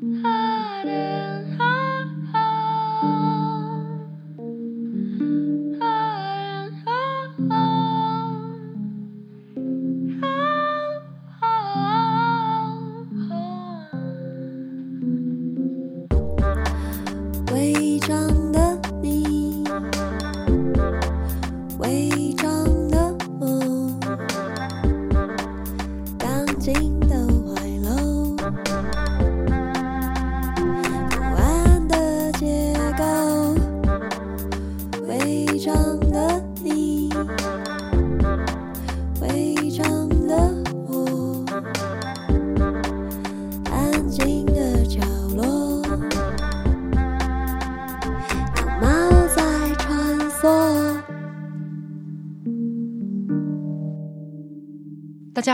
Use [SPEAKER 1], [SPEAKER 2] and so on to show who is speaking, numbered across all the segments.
[SPEAKER 1] 大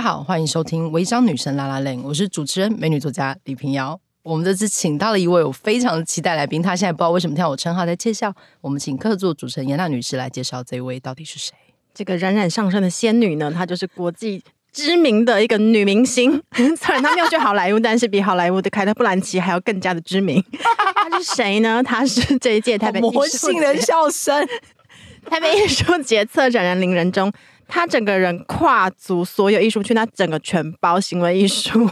[SPEAKER 1] 好，欢迎收听《违章女生 lalaLand》，我是主持人美女作家李平瑶。我们这次请到了一位我非常期待来宾，她现在不知道为什么听我称号在窃笑。我们请客座主持人严娜女士来介绍这位到底是谁？
[SPEAKER 2] 这个冉冉上升的仙女呢，她就是国际知名的一个女明星。虽然她没有去好莱坞，但是比好莱坞的凯特·布兰奇还要更加的知名。她是谁呢？她是这一届台北
[SPEAKER 1] 魔性的笑声，
[SPEAKER 2] 台北艺术节策展人林仁中。他整个人跨足所有艺术圈，他整个全包行为艺术、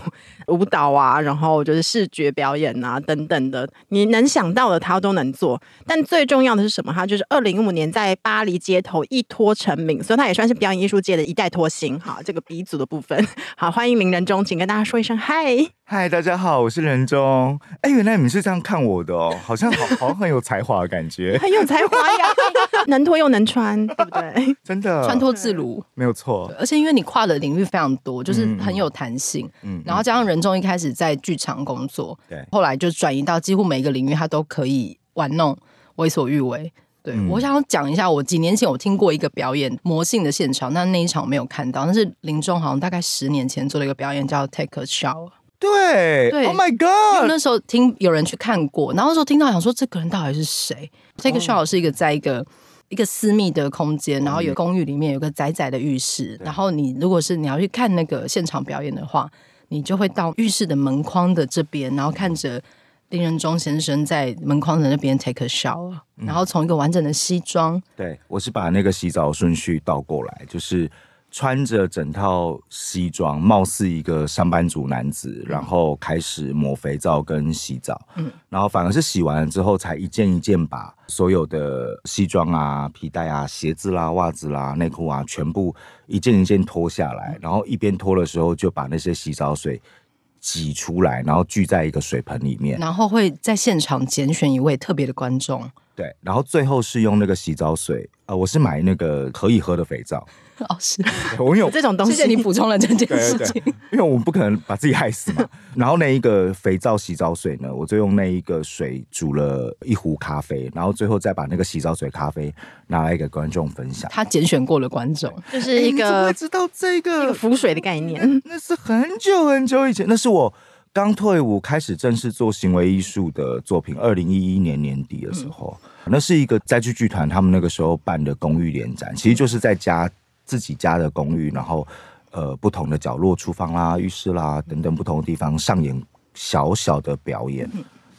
[SPEAKER 2] 舞蹈啊，然后就是视觉表演啊等等的，你能想到的他都能做。但最重要的是什么？他就是二零一五年在巴黎街头一脱成名，所以他也算是表演艺术界的一代脱星。好，这个鼻祖的部分，好，欢迎名人中，请跟大家说一声嗨。
[SPEAKER 3] 嗨，大家好，我是人中。哎，原来你们是这样看我的哦，好像好好像很有才华的感觉，
[SPEAKER 2] 很有才华呀，能脱又能穿，对不对？
[SPEAKER 3] 真的，
[SPEAKER 1] 穿脱自如，
[SPEAKER 3] 没有错。
[SPEAKER 1] 而且因为你跨的领域非常多，就是很有弹性。嗯，然后加上人中一开始在剧场工作，对、嗯，后来就转移到几乎每一个领域，他都可以玩弄，为所欲为。对、嗯、我想要讲一下，我几年前我听过一个表演魔性的现场，那那一场我没有看到，但是林中好像大概十年前做了一个表演，叫 Take a Shower。
[SPEAKER 3] 对，对，Oh my God！
[SPEAKER 1] 那时候听有人去看过，然后那时候听到想说，这个人到底是谁？？Take a Shower 是一个在一个一个私密的空间，然后有公寓里面有个窄窄的浴室，然后你如果是你要去看那个现场表演的话，你就会到浴室的门框的这边，然后看着林仁忠先生在门框的那边 take a shower，然后从一个完整的西装，
[SPEAKER 3] 对，我是把那个洗澡顺序倒过来，就是。穿着整套西装，貌似一个上班族男子，然后开始抹肥皂跟洗澡，嗯，然后反而是洗完了之后，才一件一件把所有的西装啊、皮带啊、鞋子啦、袜子啦、内裤啊，全部一件一件脱下来，然后一边脱的时候，就把那些洗澡水挤出来，然后聚在一个水盆里面，
[SPEAKER 1] 然后会在现场拣选一位特别的观众，
[SPEAKER 3] 对，然后最后是用那个洗澡水，呃，我是买那个可以喝的肥皂。
[SPEAKER 1] 哦，是
[SPEAKER 3] 我有
[SPEAKER 2] 这种东西，
[SPEAKER 1] 谢谢你补充了这件事情。
[SPEAKER 3] 对对对，因为我们不可能把自己害死嘛。然后那一个肥皂洗澡水呢，我就用那一个水煮了一壶咖啡，然后最后再把那个洗澡水咖啡拿来给观众分享。
[SPEAKER 1] 他拣选过了观众，
[SPEAKER 2] 就是一个、欸、
[SPEAKER 3] 会知道这个一个
[SPEAKER 2] 浮水的概念。
[SPEAKER 3] 那是很久很久以前，那是我刚退伍开始正式做行为艺术的作品。二零一一年年底的时候，嗯、那是一个灾区剧团他们那个时候办的公寓联展，其实就是在家。自己家的公寓，然后呃，不同的角落，厨房啦、浴室啦等等不同的地方上演小小的表演。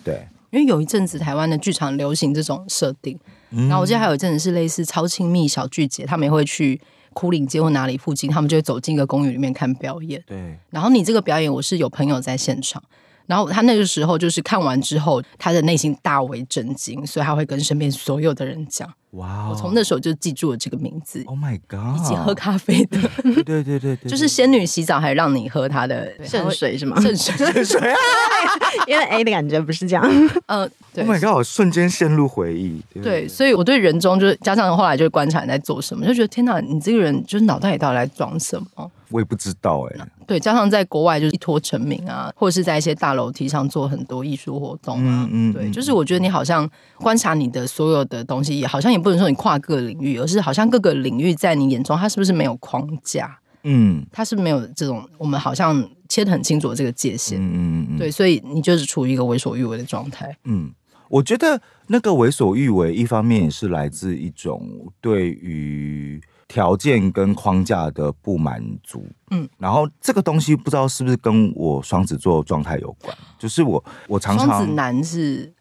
[SPEAKER 3] 对，
[SPEAKER 1] 因为有一阵子台湾的剧场流行这种设定，然后我记得还有一阵子是类似超亲密小剧节，他们也会去枯岭街或哪里附近，他们就会走进一个公寓里面看表演。
[SPEAKER 3] 对，
[SPEAKER 1] 然后你这个表演，我是有朋友在现场。然后他那个时候就是看完之后，他的内心大为震惊，所以他会跟身边所有的人讲：“哇！”我从那时候就记住了这个名字。
[SPEAKER 3] Oh my god！
[SPEAKER 1] 一起喝咖啡的，
[SPEAKER 3] 对对对对，
[SPEAKER 1] 就是仙女洗澡还让你喝她的
[SPEAKER 2] 圣水是吗？
[SPEAKER 1] 圣水，圣水啊！
[SPEAKER 2] 因为 A 的感觉不是这样。
[SPEAKER 1] 呃
[SPEAKER 3] ，Oh my god！我瞬间陷入回忆。
[SPEAKER 1] 对，所以我对人中就是加上后来就观察你在做什么，就觉得天哪，你这个人就是脑袋里到底在装什么？
[SPEAKER 3] 我也不知道哎、欸，
[SPEAKER 1] 对，加上在国外就是一脱成名啊，或者是在一些大楼梯上做很多艺术活动啊，嗯嗯，对，就是我觉得你好像观察你的所有的东西，也好像也不能说你跨各个领域，而是好像各个领域在你眼中，它是不是没有框架？嗯，它是没有这种我们好像切得很清楚的这个界限，嗯嗯嗯，对，所以你就是处于一个为所欲为的状态。
[SPEAKER 3] 嗯，我觉得那个为所欲为，一方面也是来自一种对于。条件跟框架的不满足，嗯，然后这个东西不知道是不是跟我双子座状态有关，就是我我常常
[SPEAKER 1] 双子男是，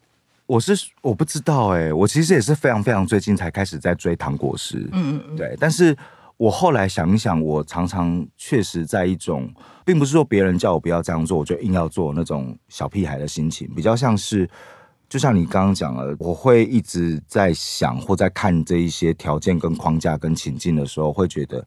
[SPEAKER 3] 我是我不知道哎、欸，我其实也是非常非常最近才开始在追糖果师，嗯嗯嗯，对，但是我后来想一想，我常常确实在一种，并不是说别人叫我不要这样做，我就硬要做那种小屁孩的心情，比较像是。就像你刚刚讲了，我会一直在想或在看这一些条件跟框架跟情境的时候，会觉得，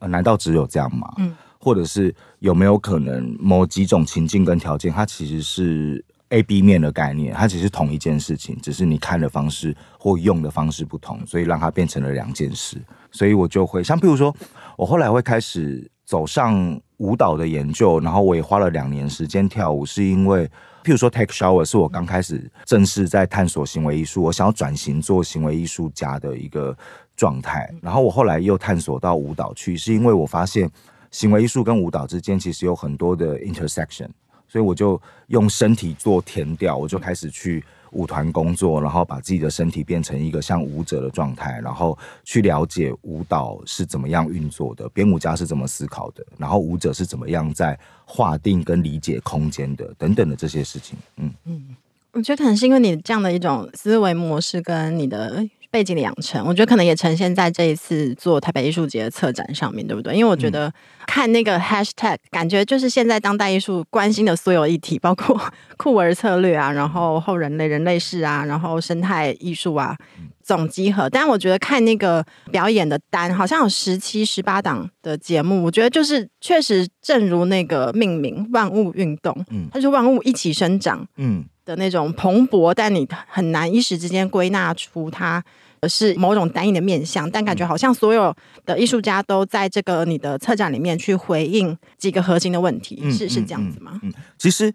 [SPEAKER 3] 呃，难道只有这样吗？嗯，或者是有没有可能某几种情境跟条件，它其实是 A、B 面的概念，它其实是同一件事情，只是你看的方式或用的方式不同，所以让它变成了两件事。所以我就会像，譬如说，我后来会开始走上舞蹈的研究，然后我也花了两年时间跳舞，是因为。譬如说，Take Shower 是我刚开始正式在探索行为艺术，我想要转型做行为艺术家的一个状态。然后我后来又探索到舞蹈去，是因为我发现行为艺术跟舞蹈之间其实有很多的 intersection，所以我就用身体做填调，我就开始去。舞团工作，然后把自己的身体变成一个像舞者的状态，然后去了解舞蹈是怎么样运作的，编舞家是怎么思考的，然后舞者是怎么样在划定跟理解空间的，等等的这些事情。嗯嗯，
[SPEAKER 2] 我觉得可能是因为你这样的一种思维模式跟你的。背景的养成，我觉得可能也呈现在这一次做台北艺术节的策展上面对不对？因为我觉得看那个 hashtag，感觉就是现在当代艺术关心的所有议题，包括 酷儿策略啊，然后后人类、人类世啊，然后生态艺术啊，总集合。但我觉得看那个表演的单，好像有十七、十八档的节目，我觉得就是确实正如那个命名“万物运动”，嗯，它是万物一起生长，嗯。的那种蓬勃，但你很难一时之间归纳出它是某种单一的面向，但感觉好像所有的艺术家都在这个你的策展里面去回应几个核心的问题，嗯、是是这样子吗？
[SPEAKER 3] 嗯，其实，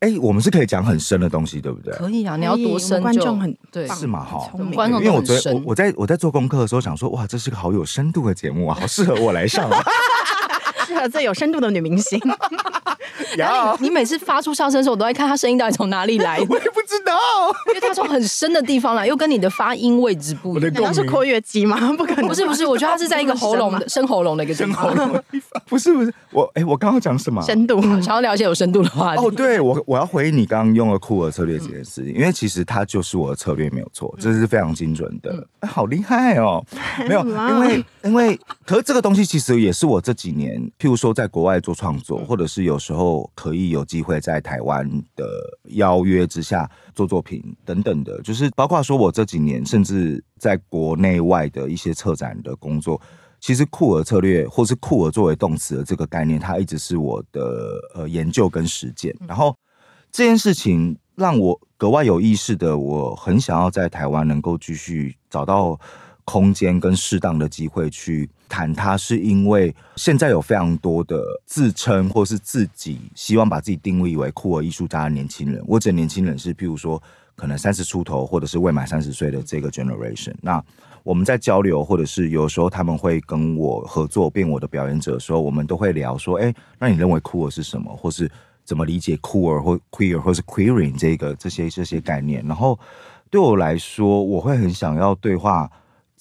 [SPEAKER 3] 哎、欸，我们是可以讲很深的东西，对不对？
[SPEAKER 1] 可以啊，你要多深，
[SPEAKER 2] 观众很
[SPEAKER 1] 对，
[SPEAKER 3] 是吗？哈，
[SPEAKER 1] 观众
[SPEAKER 3] 因为我昨天我我在我在做功课的时候想说，哇，这是个好有深度的节目啊，好适合我来上啊，
[SPEAKER 2] 适合最有深度的女明星。
[SPEAKER 1] 然后你每次发出笑声的时候，我都在看她声音到底从哪里来。
[SPEAKER 3] 我也不知道，
[SPEAKER 1] 因为她从很深的地方来，又跟你的发音位置不一样。
[SPEAKER 2] 难道是括约肌吗？不可能，
[SPEAKER 1] 不是不是，我觉得她是在一个喉咙的深喉咙的一个地方。
[SPEAKER 3] 不是不是，我哎，我刚刚讲什么？
[SPEAKER 2] 深度，
[SPEAKER 1] 想要了解有深度的话题。
[SPEAKER 3] 哦，对我我要回应你刚刚用了酷儿策略这件事情，因为其实它就是我的策略没有错，这是非常精准的。好厉害哦！没有，因为因为，可是这个东西其实也是我这几年，譬如说在国外做创作，或者是有时候。可以有机会在台湾的邀约之下做作品等等的，就是包括说我这几年甚至在国内外的一些策展的工作，其实酷儿策略或是酷儿作为动词的这个概念，它一直是我的呃研究跟实践。然后这件事情让我格外有意识的，我很想要在台湾能够继续找到。空间跟适当的机会去谈它，是因为现在有非常多的自称或是自己希望把自己定位为酷儿艺术家的年轻人。我指年轻人是，譬如说可能三十出头或者是未满三十岁的这个 generation。那我们在交流，或者是有时候他们会跟我合作变我的表演者的时候，我们都会聊说：哎，那你认为酷儿是什么？或是怎么理解酷儿或 queer 或是 queering 这个这些这些概念？然后对我来说，我会很想要对话。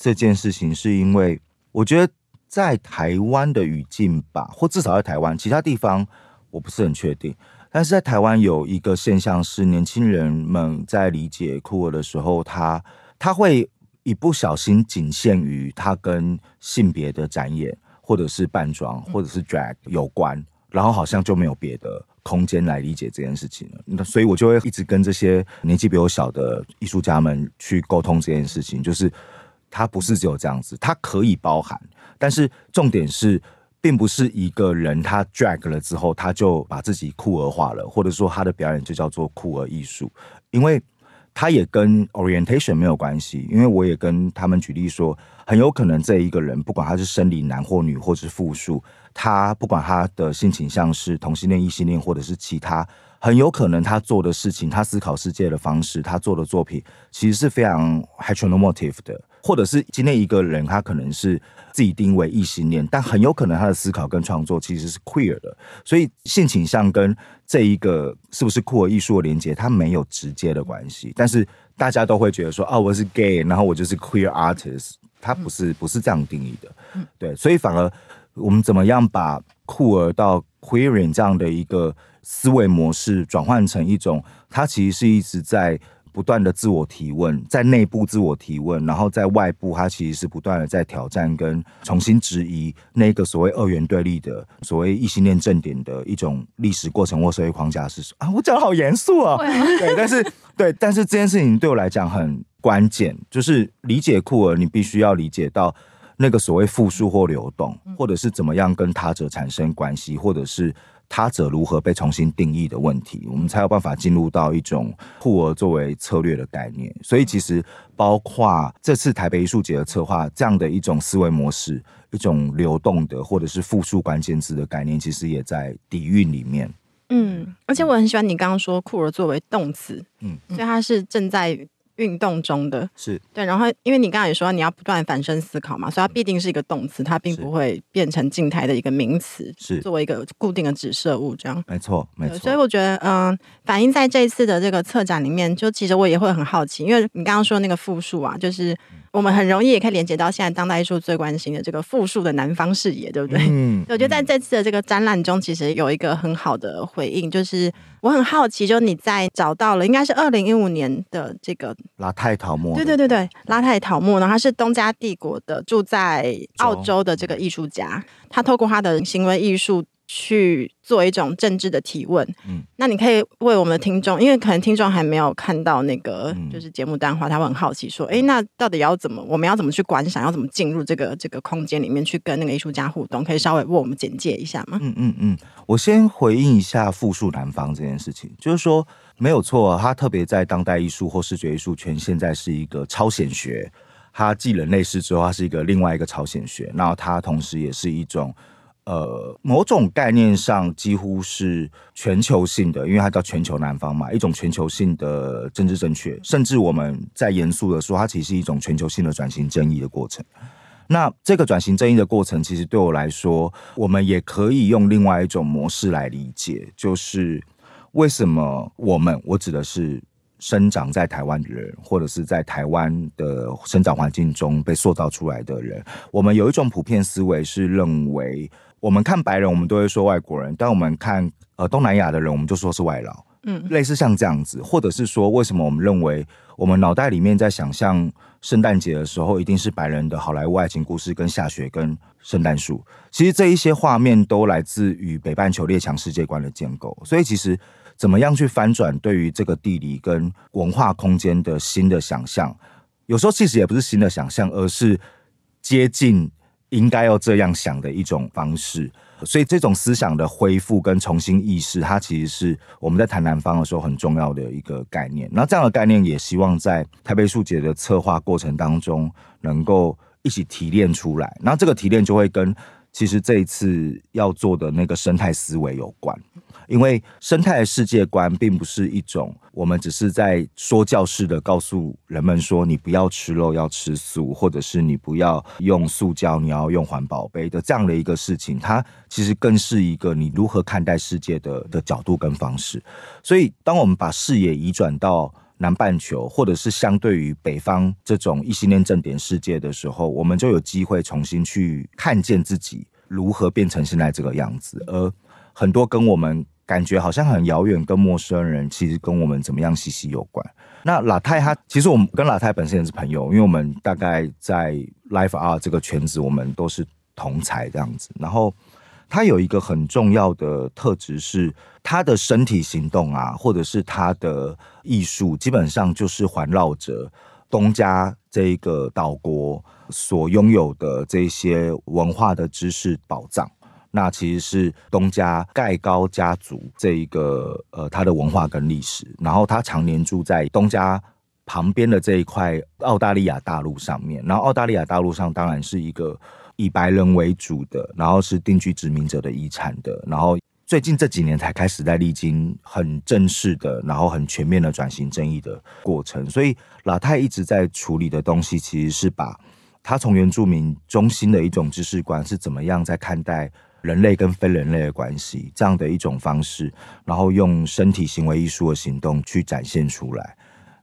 [SPEAKER 3] 这件事情是因为我觉得在台湾的语境吧，或至少在台湾，其他地方我不是很确定。但是在台湾有一个现象是，年轻人们在理解酷儿的时候，他他会一不小心仅限于他跟性别的展演，或者是扮装，或者是 drag 有关，然后好像就没有别的空间来理解这件事情了。那所以我就会一直跟这些年纪比我小的艺术家们去沟通这件事情，就是。他不是只有这样子，它可以包含，但是重点是，并不是一个人他 drag 了之后，他就把自己酷儿化了，或者说他的表演就叫做酷儿艺术，因为他也跟 orientation 没有关系，因为我也跟他们举例说，很有可能这一个人，不管他是生理男或女，或是复数，他不管他的性倾向是同性恋、异性恋，或者是其他。很有可能他做的事情，他思考世界的方式，他做的作品，其实是非常 heteronormative 的，或者是今天一个人他可能是自己定位异性恋，但很有可能他的思考跟创作其实是 queer 的，所以性倾向跟这一个是不是酷儿艺术的连接，它没有直接的关系。但是大家都会觉得说，哦，我是 gay，然后我就是 queer artist，它不是不是这样定义的，对，所以反而我们怎么样把酷儿到 queering 这样的一个思维模式转换成一种，它其实是一直在不断的自我提问，在内部自我提问，然后在外部，他其实是不断的在挑战跟重新质疑那个所谓二元对立的所谓异性恋正点的一种历史过程或社会框架是啊，我讲的好严肃啊，对，但是对，但是这件事情对我来讲很关键，就是理解酷儿，你必须要理解到那个所谓复数或流动，或者是怎么样跟他者产生关系，或者是。他者如何被重新定义的问题，我们才有办法进入到一种酷儿作为策略的概念。所以，其实包括这次台北艺术节的策划，这样的一种思维模式，一种流动的或者是复数关键字的概念，其实也在底蕴里面。
[SPEAKER 2] 嗯，而且我很喜欢你刚刚说酷儿作为动词，嗯，所以它是正在。运动中的
[SPEAKER 3] 是
[SPEAKER 2] 对，然后因为你刚才也说你要不断反身思考嘛，所以它必定是一个动词，它并不会变成静态的一个名词，是作为一个固定的指涉物这样。
[SPEAKER 3] 没错，没错。
[SPEAKER 2] 所以我觉得，嗯、呃，反映在这一次的这个策展里面，就其实我也会很好奇，因为你刚刚说那个复数啊，就是。我们很容易也可以连接到现在当代艺术最关心的这个复数的南方视野，对不对？嗯，我觉得在这次的这个展览中，其实有一个很好的回应，就是我很好奇，就你在找到了应该是二零一五年的这个
[SPEAKER 3] 拉泰陶莫，
[SPEAKER 2] 对对对对，拉泰陶莫呢，他是东加帝国的住在澳洲的这个艺术家，他透过他的行为艺术。去做一种政治的提问，嗯，那你可以为我们的听众，因为可能听众还没有看到那个就是节目单的话，他会很好奇说，哎、欸，那到底要怎么，我们要怎么去观赏，要怎么进入这个这个空间里面去跟那个艺术家互动？可以稍微为我们简介一下吗？
[SPEAKER 3] 嗯嗯嗯，我先回应一下复述南方这件事情，就是说没有错，他特别在当代艺术或视觉艺术圈，现在是一个超显学，他继人类世之后，他是一个另外一个超显学，然后他同时也是一种。呃，某种概念上几乎是全球性的，因为它叫全球南方嘛，一种全球性的政治正确，甚至我们在严肃的说，它其实是一种全球性的转型正义的过程。那这个转型正义的过程，其实对我来说，我们也可以用另外一种模式来理解，就是为什么我们，我指的是生长在台湾的人，或者是在台湾的生长环境中被塑造出来的人，我们有一种普遍思维是认为。我们看白人，我们都会说外国人；但我们看呃东南亚的人，我们就说是外劳。嗯，类似像这样子，或者是说，为什么我们认为我们脑袋里面在想象圣诞节的时候，一定是白人的好莱坞爱情故事、跟下雪、跟圣诞树？其实这一些画面都来自于北半球列强世界观的建构。所以，其实怎么样去翻转对于这个地理跟文化空间的新的想象，有时候其实也不是新的想象，而是接近。应该要这样想的一种方式，所以这种思想的恢复跟重新意识，它其实是我们在谈南方的时候很重要的一个概念。那这样的概念也希望在台北树节的策划过程当中能够一起提炼出来。那这个提炼就会跟其实这一次要做的那个生态思维有关。因为生态世界观并不是一种我们只是在说教式的告诉人们说，你不要吃肉，要吃素，或者是你不要用塑胶，你要用环保杯的这样的一个事情，它其实更是一个你如何看待世界的的角度跟方式。所以，当我们把视野移转到南半球，或者是相对于北方这种异性恋正点世界的时候，我们就有机会重新去看见自己如何变成现在这个样子，而很多跟我们。感觉好像很遥远，跟陌生人其实跟我们怎么样息息有关。那拉泰他其实我们跟拉泰本身也是朋友，因为我们大概在 Life Art 这个圈子，我们都是同才这样子。然后他有一个很重要的特质是，他的身体行动啊，或者是他的艺术，基本上就是环绕着东家这一个岛国所拥有的这些文化的知识宝藏。那其实是东加盖高家族这一个呃，他的文化跟历史，然后他常年住在东加旁边的这一块澳大利亚大陆上面，然后澳大利亚大陆上当然是一个以白人为主的，然后是定居殖民者的遗产的，然后最近这几年才开始在历经很正式的，然后很全面的转型正义的过程。所以老太一直在处理的东西，其实是把他从原住民中心的一种知识观是怎么样在看待人类跟非人类的关系这样的一种方式，然后用身体行为艺术的行动去展现出来。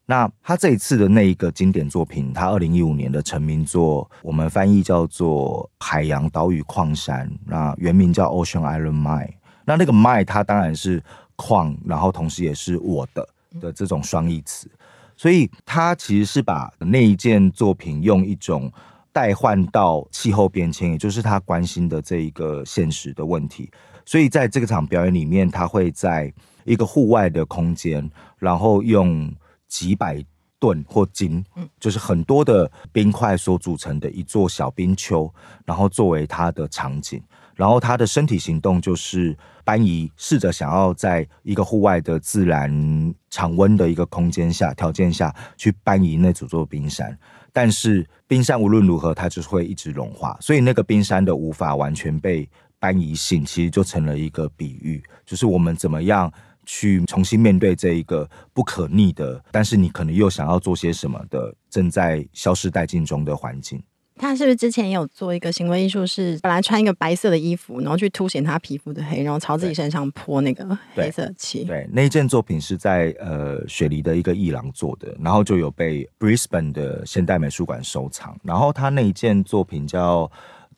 [SPEAKER 3] 那他这一次的那一个经典作品，他二零一五年的成名作，我们翻译叫做《海洋岛屿矿山》，那原名叫 Ocean Island Mine。那那个 Mine 它当然是矿，然后同时也是我的的这种双义词，所以他其实是把那一件作品用一种代换到气候变迁，也就是他关心的这一个现实的问题。所以在这个场表演里面，他会在一个户外的空间，然后用。几百吨或斤，就是很多的冰块所组成的一座小冰丘，然后作为他的场景，然后他的身体行动就是搬移，试着想要在一个户外的自然常温的一个空间下条件下去搬移那组座冰山，但是冰山无论如何它就是会一直融化，所以那个冰山的无法完全被搬移性，其实就成了一个比喻，就是我们怎么样。去重新面对这一个不可逆的，但是你可能又想要做些什么的，正在消失殆尽中的环境。
[SPEAKER 2] 他是不是之前也有做一个行为艺术，是本来穿一个白色的衣服，然后去凸显他皮肤的黑，然后朝自己身上泼那个黑色漆？
[SPEAKER 3] 对，那一件作品是在呃雪梨的一个艺廊做的，然后就有被 Brisbane 的现代美术馆收藏。然后他那一件作品叫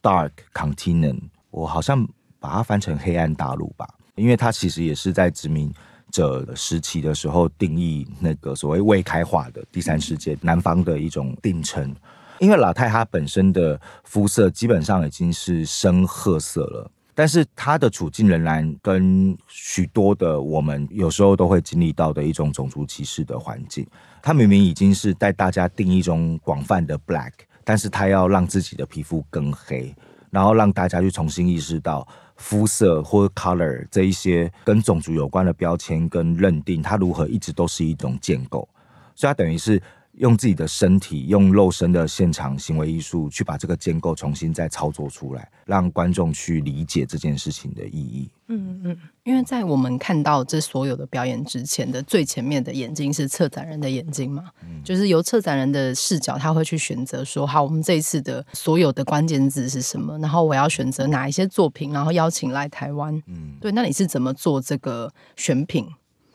[SPEAKER 3] Dark Continent，我好像把它翻成黑暗大陆吧。因为它其实也是在殖民者时期的时候定义那个所谓未开化的第三世界南方的一种定称。因为老太她本身的肤色基本上已经是深褐色了，但是她的处境仍然跟许多的我们有时候都会经历到的一种种族歧视的环境。她明明已经是在大家定义中广泛的 black，但是她要让自己的皮肤更黑，然后让大家去重新意识到。肤色或 color 这一些跟种族有关的标签跟认定，它如何一直都是一种建构，所以它等于是用自己的身体，用肉身的现场行为艺术去把这个建构重新再操作出来，让观众去理解这件事情的意义。
[SPEAKER 1] 嗯嗯，因为在我们看到这所有的表演之前的最前面的眼睛是策展人的眼睛嘛，嗯、就是由策展人的视角，他会去选择说，好，我们这一次的所有的关键字是什么，然后我要选择哪一些作品，然后邀请来台湾。嗯，对，那你是怎么做这个选品？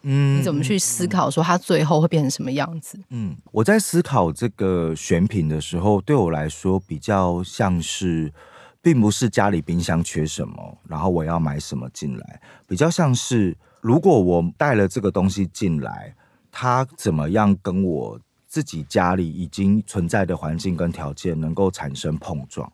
[SPEAKER 1] 嗯，你怎么去思考说它最后会变成什么样子？
[SPEAKER 3] 嗯，我在思考这个选品的时候，对我来说比较像是。并不是家里冰箱缺什么，然后我要买什么进来，比较像是如果我带了这个东西进来，它怎么样跟我自己家里已经存在的环境跟条件能够产生碰撞，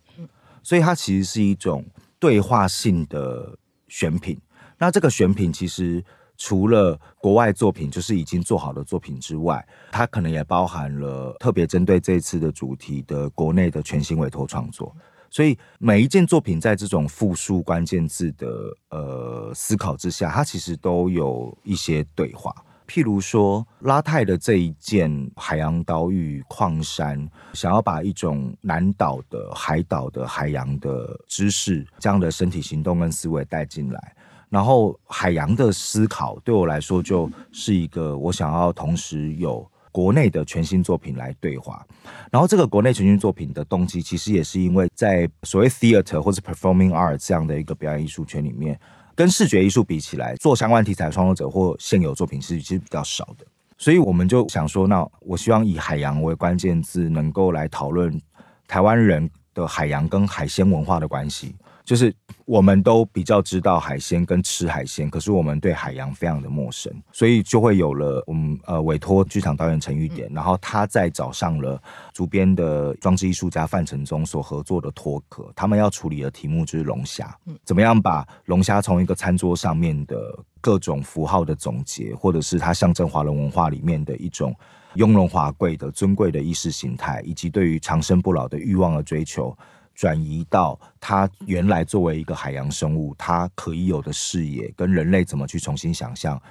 [SPEAKER 3] 所以它其实是一种对话性的选品。那这个选品其实除了国外作品，就是已经做好的作品之外，它可能也包含了特别针对这次的主题的国内的全新委托创作。所以每一件作品在这种复数关键字的呃思考之下，它其实都有一些对话。譬如说拉泰的这一件海洋岛屿矿山，想要把一种南岛的海岛的海洋的知识这样的身体行动跟思维带进来，然后海洋的思考对我来说就是一个我想要同时有。国内的全新作品来对话，然后这个国内全新作品的动机，其实也是因为在所谓 theater 或者 performing art 这样的一个表演艺术圈里面，跟视觉艺术比起来，做相关题材创作者或现有作品是其实比较少的，所以我们就想说，那我希望以海洋为关键字，能够来讨论台湾人的海洋跟海鲜文化的关系。就是我们都比较知道海鲜跟吃海鲜，可是我们对海洋非常的陌生，所以就会有了我们呃委托剧场导演陈玉典，然后他再找上了主编的装置艺术家范承宗所合作的脱壳，他们要处理的题目就是龙虾，怎么样把龙虾从一个餐桌上面的各种符号的总结，或者是它象征华人文化里面的一种雍容华贵的尊贵的意识形态，以及对于长生不老的欲望的追求。转移到它原来作为一个海洋生物，它可以有的视野，跟人类怎么去重新想象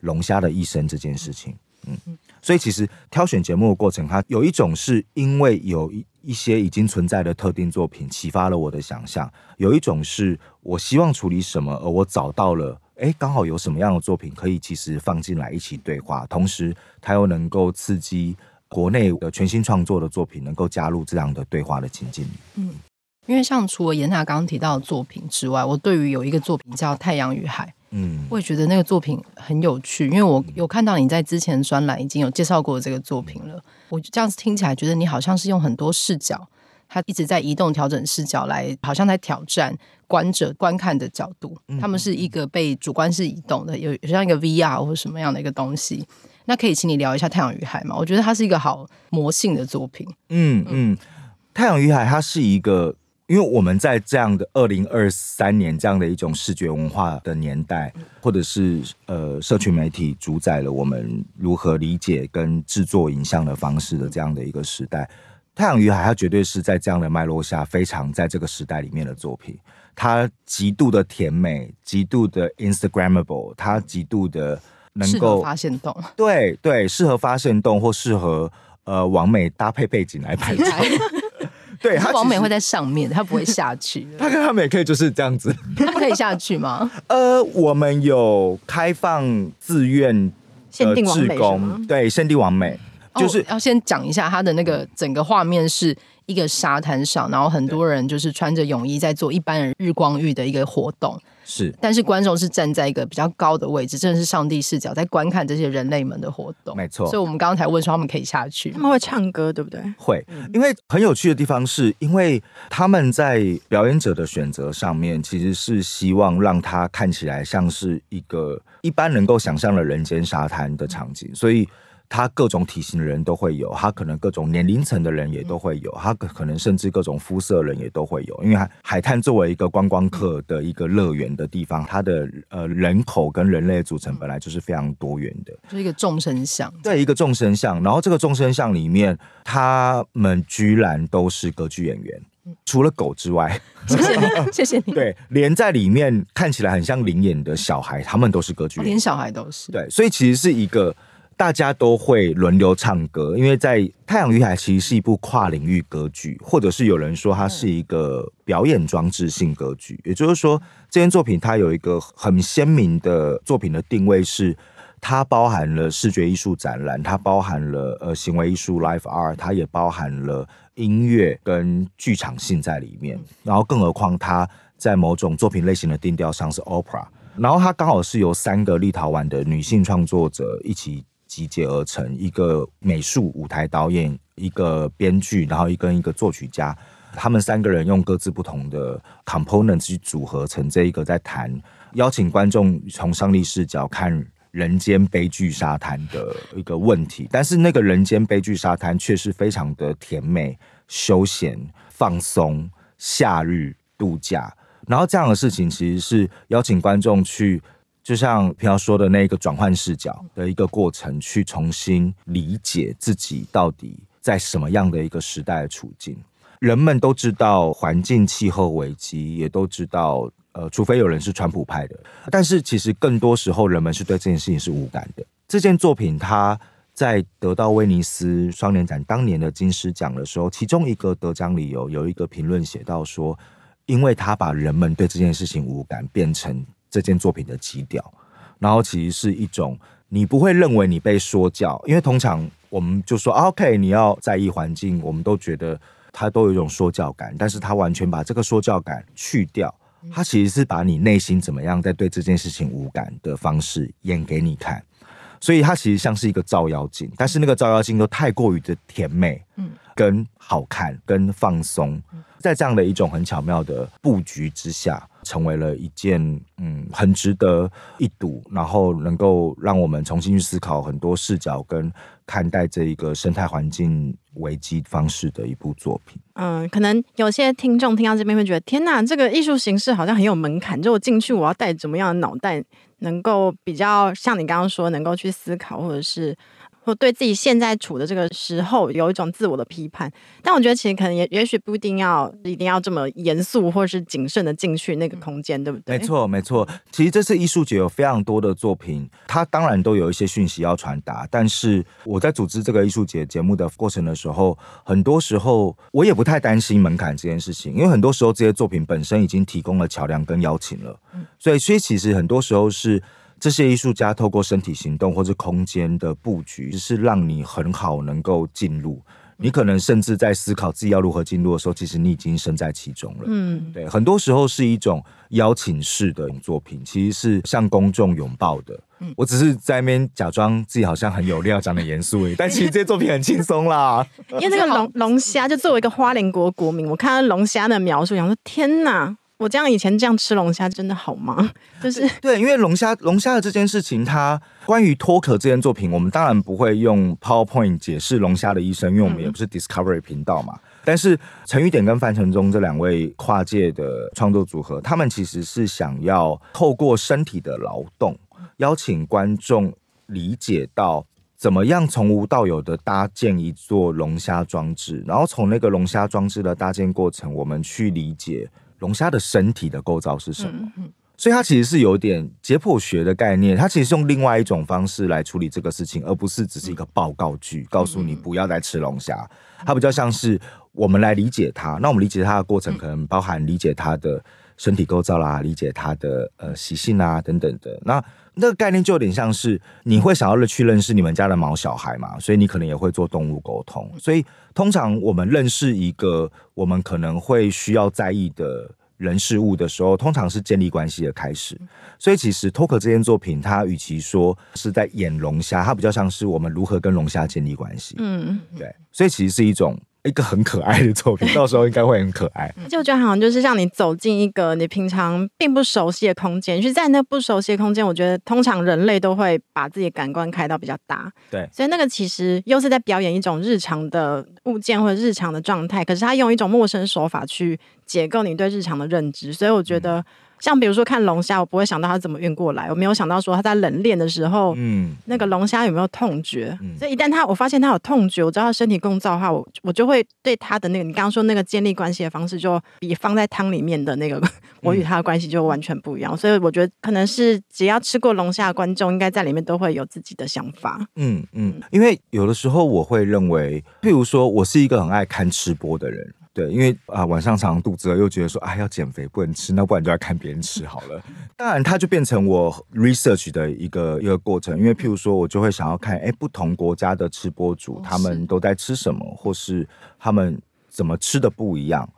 [SPEAKER 3] 龙虾的一生这件事情。嗯，所以其实挑选节目的过程，它有一种是因为有一一些已经存在的特定作品启发了我的想象，有一种是我希望处理什么，而我找到了，哎，刚好有什么样的作品可以其实放进来一起对话，同时它又能够刺激国内的全新创作的作品，能够加入这样的对话的情境里。
[SPEAKER 1] 嗯，因为像除了严娜刚刚提到的作品之外，我对于有一个作品叫《太阳与海》。嗯，我也觉得那个作品很有趣，因为我有看到你在之前专栏已经有介绍过这个作品了。我这样子听起来，觉得你好像是用很多视角，他一直在移动调整视角来，好像在挑战观者观看的角度。他们是一个被主观式移动的，有像一个 VR 或什么样的一个东西。那可以请你聊一下《太阳与海》吗？我觉得它是一个好魔性的作品。
[SPEAKER 3] 嗯嗯，《太阳与海》它是一个。因为我们在这样的二零二三年这样的一种视觉文化的年代，或者是呃社群媒体主宰了我们如何理解跟制作影像的方式的这样的一个时代，《太阳与海》它绝对是在这样的脉络下非常在这个时代里面的作品。它极度的甜美，极度的 Instagrammable，它极度的能够
[SPEAKER 1] 发现动，
[SPEAKER 3] 对对，适合发现动或适合呃完美搭配背景来拍 照。对，他
[SPEAKER 1] 王美会在上面，他不会下去。
[SPEAKER 3] 他跟他们也可以就是这样子。
[SPEAKER 1] 他可以下去吗？
[SPEAKER 3] 呃，我们有开放自愿
[SPEAKER 2] 限定王美，
[SPEAKER 3] 对，限定王美，就是、
[SPEAKER 1] 哦、要先讲一下他的那个整个画面是。一个沙滩上，然后很多人就是穿着泳衣在做一般人日光浴的一个活动，
[SPEAKER 3] 是。
[SPEAKER 1] 但是观众是站在一个比较高的位置，真的是上帝视角在观看这些人类们的活动，
[SPEAKER 3] 没错。
[SPEAKER 1] 所以我们刚刚才问说他们可以下去，
[SPEAKER 2] 他们会唱歌，对不对？
[SPEAKER 3] 会，因为很有趣的地方是因为他们在表演者的选择上面，其实是希望让他看起来像是一个一般能够想象的人间沙滩的场景，所以。他各种体型的人都会有，他可能各种年龄层的人也都会有，他可可能甚至各种肤色的人也都会有。因为海海滩作为一个观光客的一个乐园的地方，它的呃人口跟人类组成本来就是非常多元的，
[SPEAKER 1] 就是一个众生相。
[SPEAKER 3] 对，一个众生相。然后这个众生相里面，他们居然都是歌剧演员，除了狗之外。
[SPEAKER 1] 谢谢你，谢谢你。
[SPEAKER 3] 对，连在里面看起来很像灵眼的小孩，他们都是歌剧演员，
[SPEAKER 1] 连小孩都是。
[SPEAKER 3] 对，所以其实是一个。大家都会轮流唱歌，因为在《太阳与海》其实是一部跨领域歌剧，或者是有人说它是一个表演装置性歌剧。也就是说，这件作品它有一个很鲜明的作品的定位，是它包含了视觉艺术展览，它包含了呃行为艺术 （live art），它也包含了音乐跟剧场性在里面。然后，更何况它在某种作品类型的定调上是 opera，然后它刚好是由三个立陶宛的女性创作者一起。集结而成一个美术舞台导演，一个编剧，然后一个一个作曲家，他们三个人用各自不同的 component 去组合成这一个在谈，邀请观众从上帝视角看人间悲剧沙滩的一个问题，但是那个人间悲剧沙滩却是非常的甜美、休闲、放松、夏日度假，然后这样的事情其实是邀请观众去。就像平常说的那个转换视角的一个过程，去重新理解自己到底在什么样的一个时代的处境。人们都知道环境气候危机，也都知道，呃，除非有人是川普派的，但是其实更多时候人们是对这件事情是无感的。这件作品它在得到威尼斯双年展当年的金狮奖的时候，其中一个得奖理由有一个评论写到说，因为他把人们对这件事情无感变成。这件作品的基调，然后其实是一种你不会认为你被说教，因为通常我们就说 OK，你要在意环境，我们都觉得他都有一种说教感，但是他完全把这个说教感去掉，他其实是把你内心怎么样在对这件事情无感的方式演给你看，所以它其实像是一个照妖镜，但是那个照妖镜都太过于的甜美，嗯，跟好看，跟放松，在这样的一种很巧妙的布局之下。成为了一件嗯很值得一睹，然后能够让我们重新去思考很多视角跟看待这一个生态环境危机方式的一部作品。
[SPEAKER 2] 嗯，可能有些听众听到这边会觉得，天哪，这个艺术形式好像很有门槛，就我进去我要带怎么样的脑袋，能够比较像你刚刚说，能够去思考或者是或对自己现在处的这个时候有一种自我的批判。但我觉得其实可能也也许不一定要一定要这么严肃或是谨慎的进去那个空间，对不对？
[SPEAKER 3] 没错，没错。其实这次艺术节有非常多的作品，它当然都有一些讯息要传达。但是我在组织这个艺术节节目的过程的时候，很多时候我也不太担心门槛这件事情，因为很多时候这些作品本身已经提供了桥梁跟邀请了。所以，所以其实很多时候是。这些艺术家透过身体行动或者空间的布局，是让你很好能够进入。你可能甚至在思考自己要如何进入的时候，其实你已经身在其中了。嗯，对，很多时候是一种邀请式的作品，其实是向公众拥抱的。嗯，我只是在那边假装自己好像很有料，讲的严肃而已。但其实这些作品很轻松啦。
[SPEAKER 2] 因为那个龙龙虾，就作为一个花莲国国民，我看到龙虾的描述，想说天哪！我这样以前这样吃龙虾真的好吗？就是
[SPEAKER 3] 对，因为龙虾龙虾的这件事情，它关于脱壳这件作品，我们当然不会用 PowerPoint 解释龙虾的一生，因为我们也不是 Discovery 频道嘛。但是陈玉典跟范承宗这两位跨界的创作组合，他们其实是想要透过身体的劳动，邀请观众理解到怎么样从无到有的搭建一座龙虾装置，然后从那个龙虾装置的搭建过程，我们去理解。龙虾的身体的构造是什么？所以它其实是有点解剖学的概念，它其实是用另外一种方式来处理这个事情，而不是只是一个报告句，告诉你不要再吃龙虾。它比较像是我们来理解它。那我们理解它的过程，可能包含理解它的身体构造啦，理解它的呃习性啊等等的。那那个概念就有点像是你会想要去认识你们家的毛小孩嘛，所以你可能也会做动物沟通。所以通常我们认识一个我们可能会需要在意的人事物的时候，通常是建立关系的开始。所以其实脱壳这件作品，它与其说是在演龙虾，它比较像是我们如何跟龙虾建立关系。嗯，对。所以其实是一种。一个很可爱的作品，到时候应该会很可爱。
[SPEAKER 2] 就我觉得好像就是让你走进一个你平常并不熟悉的空间，就是在那不熟悉的空间，我觉得通常人类都会把自己的感官开到比较大。
[SPEAKER 3] 对，
[SPEAKER 2] 所以那个其实又是在表演一种日常的物件或者日常的状态，可是他用一种陌生手法去解构你对日常的认知，所以我觉得。嗯像比如说看龙虾，我不会想到它怎么运过来，我没有想到说它在冷链的时候，嗯，那个龙虾有没有痛觉？嗯、所以一旦它我发现它有痛觉，我知道它身体构造的话，我我就会对它的那个你刚刚说那个建立关系的方式，就比放在汤里面的那个我与它的关系就完全不一样。嗯、所以我觉得可能是只要吃过龙虾的观众，应该在里面都会有自己的想法。
[SPEAKER 3] 嗯嗯，因为有的时候我会认为，譬如说我是一个很爱看吃播的人。对，因为啊、呃、晚上常常肚子饿，又觉得说啊要减肥不能吃，那不然就要看别人吃好了。当然，它就变成我 research 的一个一个过程。因为譬如说，我就会想要看，哎，不同国家的吃播主他们都在吃什么，或是他们怎么吃的不一样。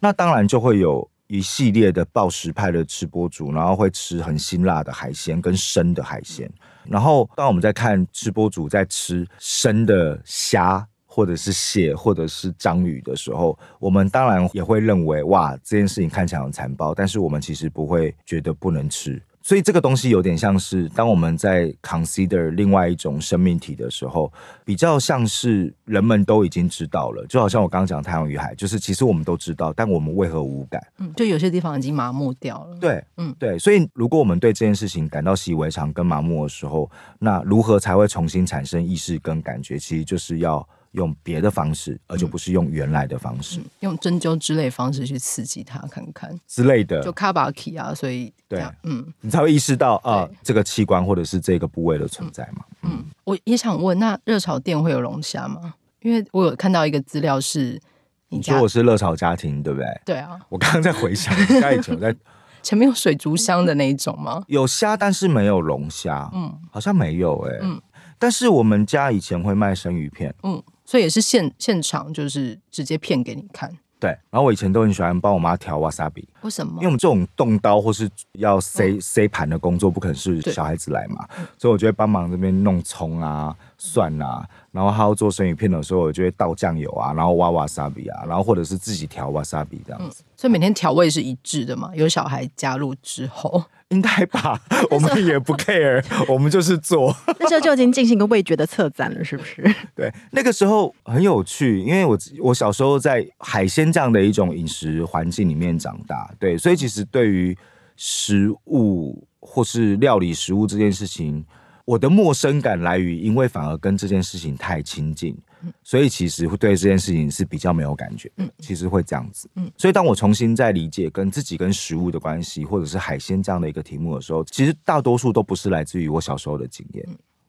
[SPEAKER 3] 那当然就会有一系列的暴食派的吃播主，然后会吃很辛辣的海鲜跟生的海鲜。然后当我们在看吃播主在吃生的虾。或者是蟹，或者是章鱼的时候，我们当然也会认为哇，这件事情看起来很残暴，但是我们其实不会觉得不能吃。所以这个东西有点像是，当我们在 consider 另外一种生命体的时候，比较像是人们都已经知道了，就好像我刚刚讲太阳与海，就是其实我们都知道，但我们为何无感？
[SPEAKER 1] 嗯，就有些地方已经麻木掉了。
[SPEAKER 3] 对，嗯，对。所以如果我们对这件事情感到习以为常跟麻木的时候，那如何才会重新产生意识跟感觉？其实就是要。用别的方式，而就不是用原来的方式，嗯、
[SPEAKER 1] 用针灸之类的方式去刺激它，看看
[SPEAKER 3] 之类的，
[SPEAKER 1] 就卡巴奇啊，所以
[SPEAKER 3] 对，嗯，你才会意识到啊，对这个器官或者是这个部位的存在嘛。
[SPEAKER 1] 嗯，嗯我也想问，那热炒店会有龙虾吗？因为我有看到一个资料是你，
[SPEAKER 3] 你说我是热炒家庭，对不对？
[SPEAKER 1] 对啊，
[SPEAKER 3] 我刚刚在回想，家以前我在
[SPEAKER 1] 前面有水族箱的那一种吗？
[SPEAKER 3] 有虾，但是没有龙虾，嗯，好像没有哎、欸，嗯，但是我们家以前会卖生鱼片，嗯。
[SPEAKER 1] 所以也是现现场，就是直接片给你看。
[SPEAKER 3] 对，然后我以前都很喜欢帮我妈调瓦萨比。
[SPEAKER 1] 为什么？因
[SPEAKER 3] 为我们这种动刀或是要塞塞盘的工作，不可能是小孩子来嘛，所以我就会帮忙这边弄葱啊、蒜啊。然后他要做生鱼片的时候，我就会倒酱油啊，然后挖瓦萨比啊，然后或者是自己调瓦萨比这样子。
[SPEAKER 1] 嗯，所以每天调味是一致的嘛？有小孩加入之后，
[SPEAKER 3] 应该吧？我们也不 care，我们就是做。
[SPEAKER 2] 那时候就已经进行一个味觉的策展了，是不是？
[SPEAKER 3] 对，那个时候很有趣，因为我我小时候在海鲜这样的一种饮食环境里面长大，对，所以其实对于食物或是料理食物这件事情。我的陌生感来于，因为反而跟这件事情太亲近，所以其实会对这件事情是比较没有感觉。嗯，其实会这样子。嗯，所以当我重新在理解跟自己跟食物的关系，或者是海鲜这样的一个题目的时候，其实大多数都不是来自于我小时候的经验，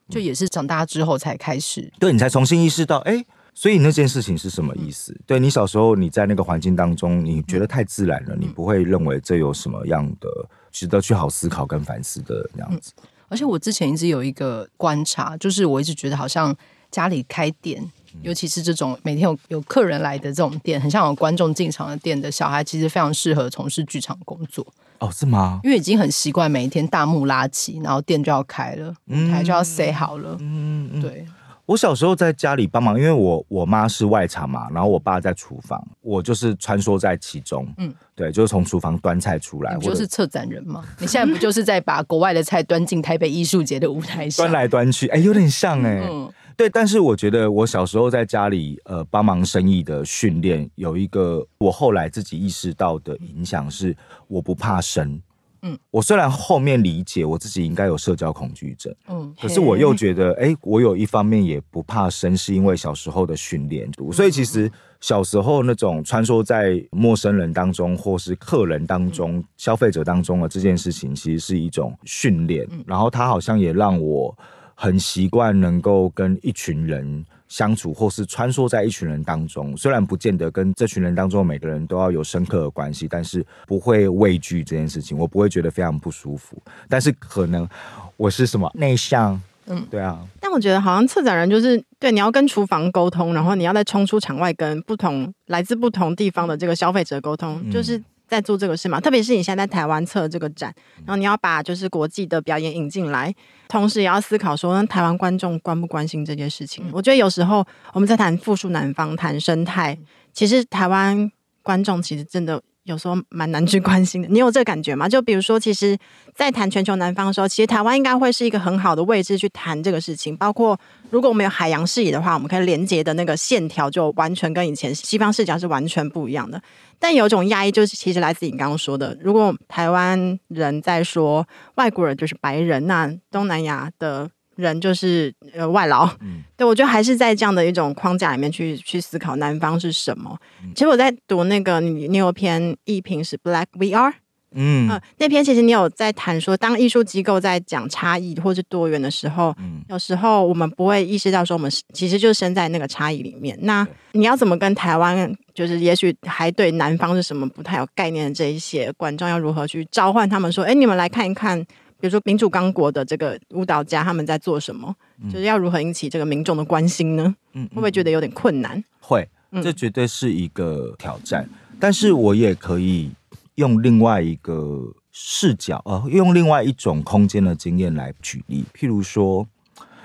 [SPEAKER 1] 就也是长大之后才开始。
[SPEAKER 3] 对，你才重新意识到，哎，所以那件事情是什么意思？对，你小时候你在那个环境当中，你觉得太自然了，你不会认为这有什么样的值得去好思考跟反思的这样子。
[SPEAKER 1] 而且我之前一直有一个观察，就是我一直觉得好像家里开店，尤其是这种每天有有客人来的这种店，很像有观众进场的店的小孩，其实非常适合从事剧场工作。
[SPEAKER 3] 哦，是吗？
[SPEAKER 1] 因为已经很习惯每一天大幕拉起，然后店就要开了，舞台就要塞好了。嗯嗯，对。
[SPEAKER 3] 我小时候在家里帮忙，因为我我妈是外场嘛，然后我爸在厨房，我就是穿梭在其中。嗯，对，就是从厨房端菜出来。
[SPEAKER 1] 你就是策展人嘛？你现在不就是在把国外的菜端进台北艺术节的舞台上？
[SPEAKER 3] 端来端去，哎，有点像哎、欸。嗯，对。但是我觉得我小时候在家里呃帮忙生意的训练，有一个我后来自己意识到的影响是，我不怕生。嗯，我虽然后面理解我自己应该有社交恐惧症，嗯，可是我又觉得，哎、欸，我有一方面也不怕生，是因为小时候的训练。所以其实小时候那种穿梭在陌生人当中，或是客人当中、消费者当中的这件事情，其实是一种训练。然后他好像也让我很习惯能够跟一群人相处，或是穿梭在一群人当中，虽然不见得跟这群人当中每个人都要有深刻的关系，但是不会畏惧这件事情，我不会觉得非常不舒服。但是可能我是什么内向，嗯，对啊。
[SPEAKER 2] 但我觉得好像策展人就是对，你要跟厨房沟通，然后你要再冲出场外，跟不同来自不同地方的这个消费者沟通，嗯、就是。在做这个事嘛，特别是你现在在台湾策这个展，然后你要把就是国际的表演引进来，同时也要思考说，台湾观众关不关心这件事情。我觉得有时候我们在谈复述南方、谈生态，其实台湾观众其实真的。有时候蛮难去关心的，你有这个感觉吗？就比如说，其实，在谈全球南方的时候，其实台湾应该会是一个很好的位置去谈这个事情。包括如果我们有海洋视野的话，我们可以连接的那个线条就完全跟以前西方视角是完全不一样的。但有一种压抑，就是其实来自你刚刚说的，如果台湾人在说外国人就是白人，那东南亚的。人就是呃外劳，嗯、对，我觉得还是在这样的一种框架里面去去思考南方是什么。嗯、其实我在读那个你你有篇艺评是 Black We Are，嗯、呃，那篇其实你有在谈说，当艺术机构在讲差异或是多元的时候，嗯、有时候我们不会意识到说我们其实就是身在那个差异里面。那你要怎么跟台湾，就是也许还对南方是什么不太有概念的这一些观众，要如何去召唤他们说，哎，你们来看一看。比如说民主刚果的这个舞蹈家他们在做什么？嗯、就是要如何引起这个民众的关心呢？嗯，会不会觉得有点困难？
[SPEAKER 3] 会，这绝对是一个挑战。嗯、但是我也可以用另外一个视角，呃，用另外一种空间的经验来举例。譬如说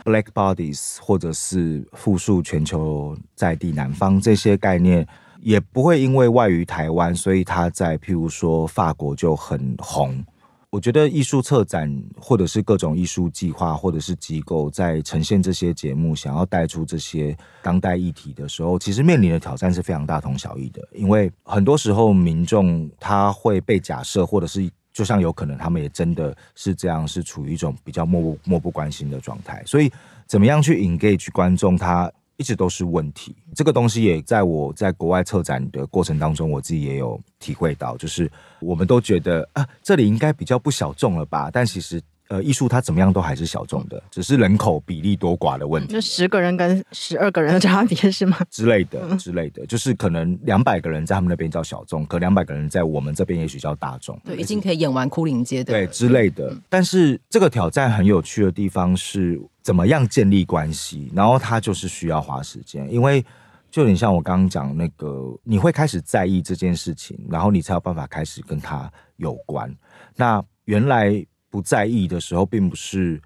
[SPEAKER 3] ，Black Bodies，或者是复述全球在地南方这些概念，也不会因为外于台湾，所以它在譬如说法国就很红。我觉得艺术策展，或者是各种艺术计划，或者是机构在呈现这些节目，想要带出这些当代议题的时候，其实面临的挑战是非常大同小异的。因为很多时候民众他会被假设，或者是就像有可能他们也真的是这样，是处于一种比较漠不漠不关心的状态。所以，怎么样去 engage 观众，他一直都是问题，这个东西也在我在国外策展的过程当中，我自己也有体会到，就是我们都觉得啊，这里应该比较不小众了吧，但其实。呃，艺术它怎么样都还是小众的，只是人口比例多寡的问题。
[SPEAKER 2] 就十个人跟十二个人的差别是吗？
[SPEAKER 3] 之类的，之类的，就是可能两百个人在他们那边叫小众，可两百个人在我们这边也许叫大众。
[SPEAKER 1] 对，已经可以演完枯岭街的。
[SPEAKER 3] 对，之类的。但是这个挑战很有趣的地方是，怎么样建立关系？然后他就是需要花时间，因为就有点像我刚刚讲那个，你会开始在意这件事情，然后你才有办法开始跟他有关。那原来。不在意的时候，并不是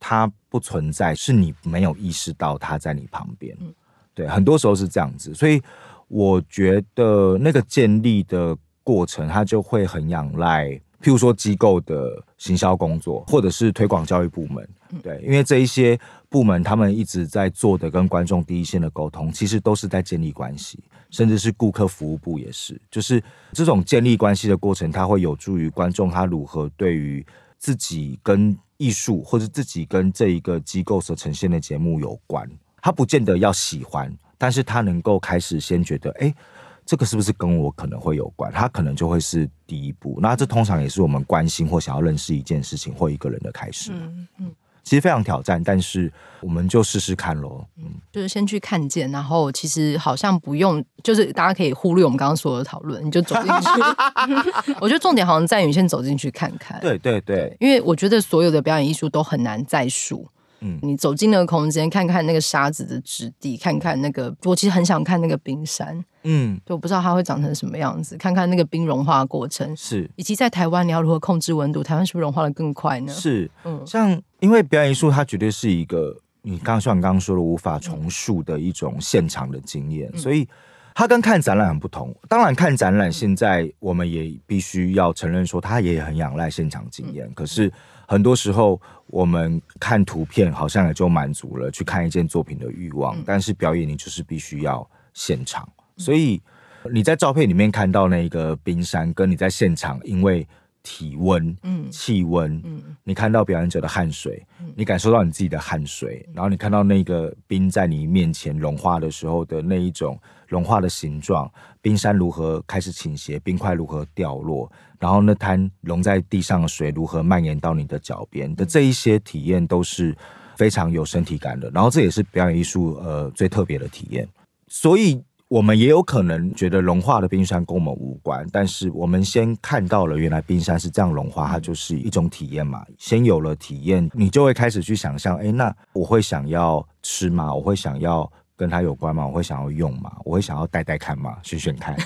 [SPEAKER 3] 他不存在，是你没有意识到他在你旁边。对，很多时候是这样子，所以我觉得那个建立的过程，它就会很仰赖，譬如说机构的行销工作，或者是推广教育部门。对，因为这一些部门，他们一直在做的跟观众第一线的沟通，其实都是在建立关系。甚至是顾客服务部也是，就是这种建立关系的过程，它会有助于观众他如何对于自己跟艺术或者自己跟这一个机构所呈现的节目有关，他不见得要喜欢，但是他能够开始先觉得，哎，这个是不是跟我可能会有关？他可能就会是第一步。那这通常也是我们关心或想要认识一件事情或一个人的开始。嗯嗯。其实非常挑战，但是我们就试试看喽。嗯，
[SPEAKER 1] 就是先去看见，然后其实好像不用，就是大家可以忽略我们刚刚说的讨论，你就走进去。我觉得重点好像在于先走进去看看。
[SPEAKER 3] 对对对，
[SPEAKER 1] 因为我觉得所有的表演艺术都很难再述。嗯，你走进那个空间，看看那个沙子的质地，看看那个，我其实很想看那个冰山。嗯，就我不知道它会长成什么样子，看看那个冰融化的过程，
[SPEAKER 3] 是，
[SPEAKER 1] 以及在台湾你要如何控制温度，台湾是不是融化的更快呢？
[SPEAKER 3] 是，嗯，像因为表演艺术，它绝对是一个你刚刚像你刚刚说的无法重述的一种现场的经验，嗯、所以它跟看展览很不同。当然，看展览现在我们也必须要承认说，它也很仰赖现场经验，嗯、可是。很多时候，我们看图片好像也就满足了去看一件作品的欲望，嗯、但是表演你就是必须要现场。嗯、所以你在照片里面看到那个冰山，跟你在现场因为体温、嗯、气温，嗯、你看到表演者的汗水，嗯、你感受到你自己的汗水，嗯、然后你看到那个冰在你面前融化的时候的那一种融化的形状，冰山如何开始倾斜，冰块如何掉落。然后那滩融在地上的水如何蔓延到你的脚边的这一些体验都是非常有身体感的。然后这也是表演艺术呃最特别的体验。所以我们也有可能觉得融化的冰山跟我们无关，但是我们先看到了原来冰山是这样融化，它就是一种体验嘛。先有了体验，你就会开始去想象，哎，那我会想要吃吗？我会想要。跟他有关吗？我会想要用吗？我会想要戴戴看吗？选选看，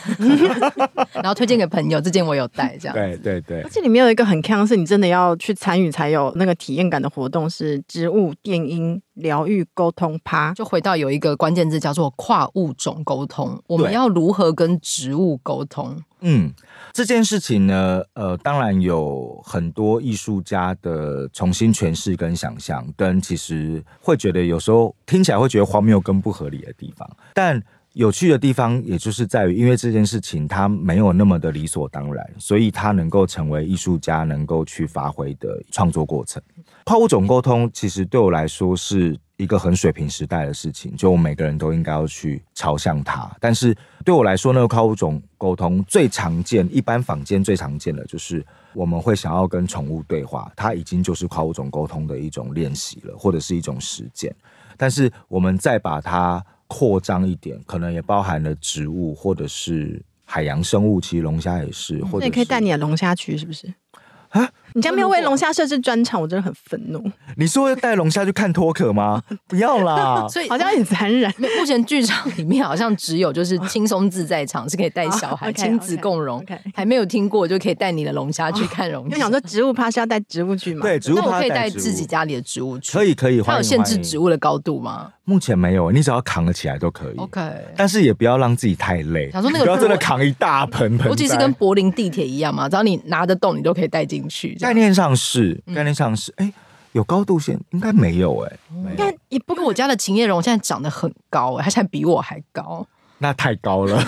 [SPEAKER 1] 然后推荐给朋友。这件我有戴，这样。
[SPEAKER 3] 对对对。
[SPEAKER 2] 而且里面有一个很强，是你真的要去参与才有那个体验感的活动，是植物电音疗愈沟通趴。
[SPEAKER 1] 就回到有一个关键字叫做跨物种沟通，我们要如何跟植物沟通？
[SPEAKER 3] 嗯，这件事情呢，呃，当然有很多艺术家的重新诠释跟想象，跟其实会觉得有时候听起来会觉得荒谬跟不合理的地方。但有趣的地方，也就是在于，因为这件事情它没有那么的理所当然，所以它能够成为艺术家能够去发挥的创作过程。跨物种沟通，其实对我来说是。一个很水平时代的事情，就我每个人都应该要去朝向它。但是对我来说，那个跨物种沟通最常见，一般坊间最常见的就是我们会想要跟宠物对话，它已经就是跨物种沟通的一种练习了，或者是一种实践。但是我们再把它扩张一点，可能也包含了植物或者是海洋生物，其实龙虾也是。或者
[SPEAKER 2] 你可以带你的龙虾去，是不是？啊！你这样没有为龙虾设置专场，我真的很愤怒。
[SPEAKER 3] 你说要带龙虾去看脱壳吗？不要啦，
[SPEAKER 1] 所以
[SPEAKER 2] 好像很残忍。
[SPEAKER 1] 目前剧场里面好像只有就是轻松自在场是可以带小孩亲子共融，还没有听过就可以带你的龙虾去看龙虾。
[SPEAKER 2] 就想说植物趴是要带植物去吗？
[SPEAKER 3] 对，植物趴
[SPEAKER 1] 我可以带自己家里的植物去。
[SPEAKER 3] 可以可以，
[SPEAKER 1] 它有限制植物的高度吗？
[SPEAKER 3] 目前没有，你只要扛得起来都可以。
[SPEAKER 1] OK，
[SPEAKER 3] 但是也不要让自己太累。
[SPEAKER 1] 想说那个
[SPEAKER 3] 不要真的扛一大盆盆。
[SPEAKER 1] 尤其是跟柏林地铁一样嘛，只要你拿得动，你都可以带进去。
[SPEAKER 3] 概念上是，概念上是，哎、嗯欸，有高度线应该没有哎、欸，
[SPEAKER 1] 应该也不过我家的琴叶榕现在长得很高哎、欸，它现在比我还高。
[SPEAKER 3] 那太高了，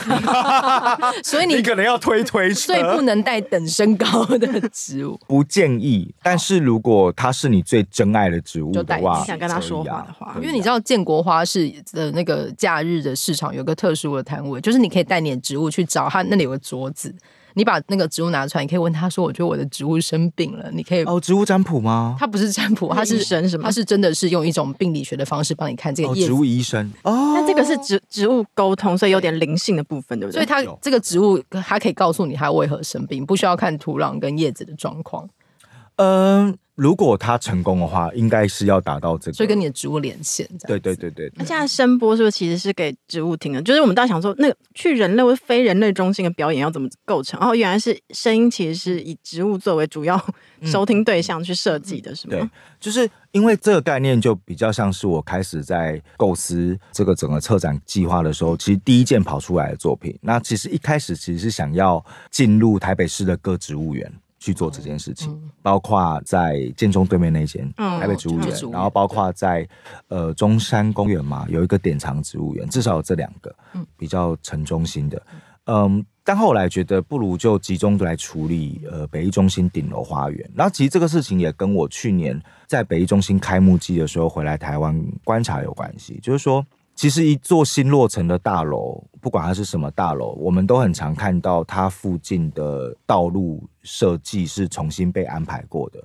[SPEAKER 1] 所以你，
[SPEAKER 3] 你可能要推推车，
[SPEAKER 1] 所以不能带等身高的植物，
[SPEAKER 3] 不建议。但是如果它是你最珍爱的植物的话，
[SPEAKER 2] 想跟他说话的话，
[SPEAKER 1] 因为你知道建国花市的那个假日的市场有个特殊的摊位，就是你可以带你的植物去找它，那里有个桌子。你把那个植物拿出来，你可以问他说：“我觉得我的植物生病了。”你可以
[SPEAKER 3] 哦，植物占卜吗？
[SPEAKER 1] 它不是占卜，它是神什么？它是真的是用一种病理学的方式帮你看这个。
[SPEAKER 3] 植物医生哦，
[SPEAKER 2] 那这个是植植物沟通，所以有点灵性的部分，对不对？
[SPEAKER 1] 所以它这个植物它可以告诉你它为何生病，不需要看土壤跟叶子的状况。
[SPEAKER 3] 嗯。如果他成功的话，应该是要达到这个，
[SPEAKER 1] 所以跟你的植物连线。
[SPEAKER 3] 对对对对。
[SPEAKER 2] 那现在声波是不是其实是给植物听的？就是我们大家想说，那个去人类或非人类中心的表演要怎么构成？哦，原来是声音其实是以植物作为主要收听对象去设计的，是吗？
[SPEAKER 3] 对，就是因为这个概念就比较像是我开始在构思这个整个策展计划的时候，其实第一件跑出来的作品。那其实一开始其实是想要进入台北市的各植物园。去做这件事情，嗯、包括在建中对面那间台北植物园，嗯、然后包括在呃中山公园嘛，有一个典藏植物园，至少有这两个比较城中心的。嗯，但后来觉得不如就集中来处理呃北艺中心顶楼花园。然后其实这个事情也跟我去年在北艺中心开幕季的时候回来台湾观察有关系，就是说。其实一座新落成的大楼，不管它是什么大楼，我们都很常看到它附近的道路设计是重新被安排过的。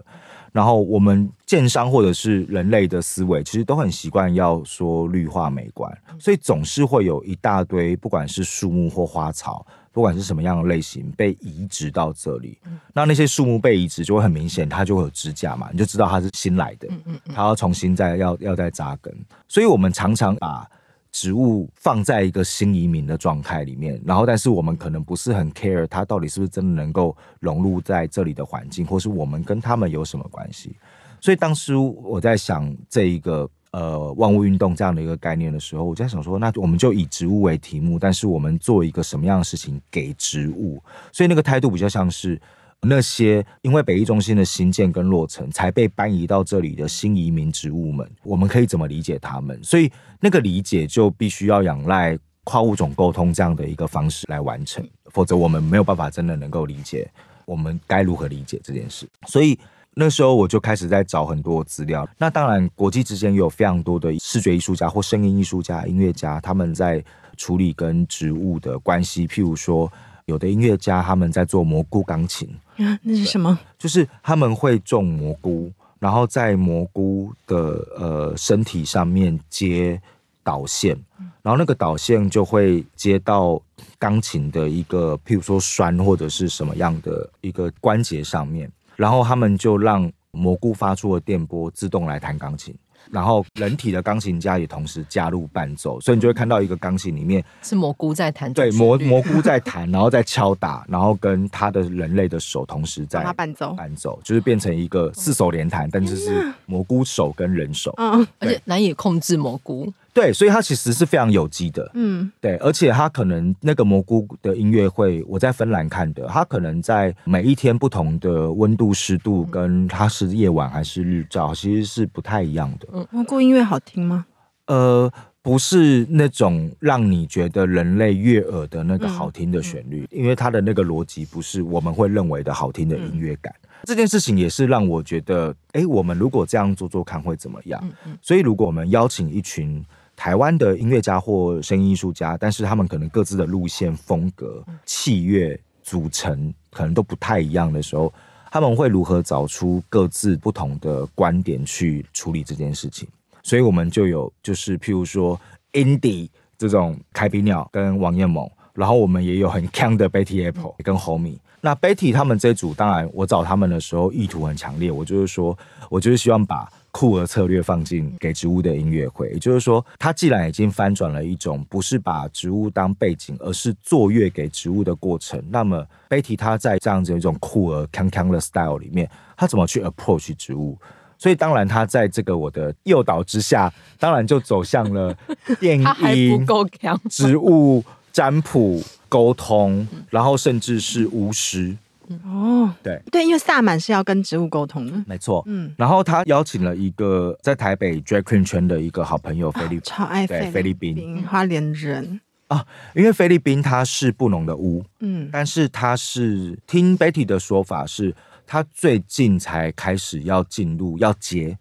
[SPEAKER 3] 然后我们建商或者是人类的思维，其实都很习惯要说绿化美观，所以总是会有一大堆，不管是树木或花草，不管是什么样的类型被移植到这里。那那些树木被移植，就会很明显，它就会有支架嘛，你就知道它是新来的，它要重新再要要再扎根。所以我们常常把植物放在一个新移民的状态里面，然后但是我们可能不是很 care 它到底是不是真的能够融入在这里的环境，或是我们跟他们有什么关系。所以当时我在想这一个呃万物运动这样的一个概念的时候，我就在想说，那我们就以植物为题目，但是我们做一个什么样的事情给植物？所以那个态度比较像是。那些因为北艺中心的新建跟落成才被搬移到这里的新移民植物们，我们可以怎么理解他们？所以那个理解就必须要仰赖跨物种沟通这样的一个方式来完成，否则我们没有办法真的能够理解我们该如何理解这件事。所以那时候我就开始在找很多资料。那当然，国际之间有非常多的视觉艺术家或声音艺术家、音乐家，他们在处理跟植物的关系，譬如说。有的音乐家他们在做蘑菇钢琴
[SPEAKER 2] 啊，那是什么？
[SPEAKER 3] 就是他们会种蘑菇，然后在蘑菇的呃身体上面接导线，然后那个导线就会接到钢琴的一个，譬如说栓或者是什么样的一个关节上面，然后他们就让蘑菇发出的电波自动来弹钢琴。然后人体的钢琴家也同时加入伴奏，所以你就会看到一个钢琴里面
[SPEAKER 1] 是蘑菇在弹，
[SPEAKER 3] 对，蘑蘑菇在弹，然后在敲打，然后跟他的人类的手同时在伴奏，伴奏就是变成一个四手联弹，但是是蘑菇手跟人手，
[SPEAKER 1] 嗯，而且难以控制蘑菇。
[SPEAKER 3] 对，所以它其实是非常有机的，嗯，对，而且它可能那个蘑菇的音乐会，我在芬兰看的，它可能在每一天不同的温度、湿度，跟它是夜晚还是日照，其实是不太一样的。
[SPEAKER 2] 嗯，蘑菇音乐好听吗？
[SPEAKER 3] 呃，不是那种让你觉得人类悦耳的那个好听的旋律，嗯嗯、因为它的那个逻辑不是我们会认为的好听的音乐感。嗯、这件事情也是让我觉得，哎，我们如果这样做做看会怎么样？嗯嗯、所以如果我们邀请一群。台湾的音乐家或声音艺术家，但是他们可能各自的路线、风格、器乐组成可能都不太一样的时候，他们会如何找出各自不同的观点去处理这件事情？所以我们就有就是譬如说，indie 这种凯比鸟跟王彦萌，然后我们也有很强的 Betty Apple 跟 Homie。那 Betty 他们这组，当然我找他们的时候意图很强烈，我就是说我就是希望把。酷儿策略放进给植物的音乐会，也就是说，他既然已经翻转了一种不是把植物当背景，而是作乐给植物的过程，那么 Betty 他在这样子一种酷儿康康的 style 里面，他怎么去 approach 植物？所以当然他在这个我的诱导之下，当然就走向了电音、他还不够强植物占卜、沟通，然后甚至是巫师。
[SPEAKER 2] 哦，
[SPEAKER 3] 对。
[SPEAKER 2] 对，因为萨满是要跟植物沟通的，
[SPEAKER 3] 没错。嗯，然后他邀请了一个在台北 drag queen 圈的一个好朋友菲律宾，
[SPEAKER 2] 超爱
[SPEAKER 3] 对菲律宾。
[SPEAKER 2] 花莲人。
[SPEAKER 3] 啊，因为菲律宾他是布农的巫，嗯，但是他是听 Betty 的说法是，他最近才开始要进入要接。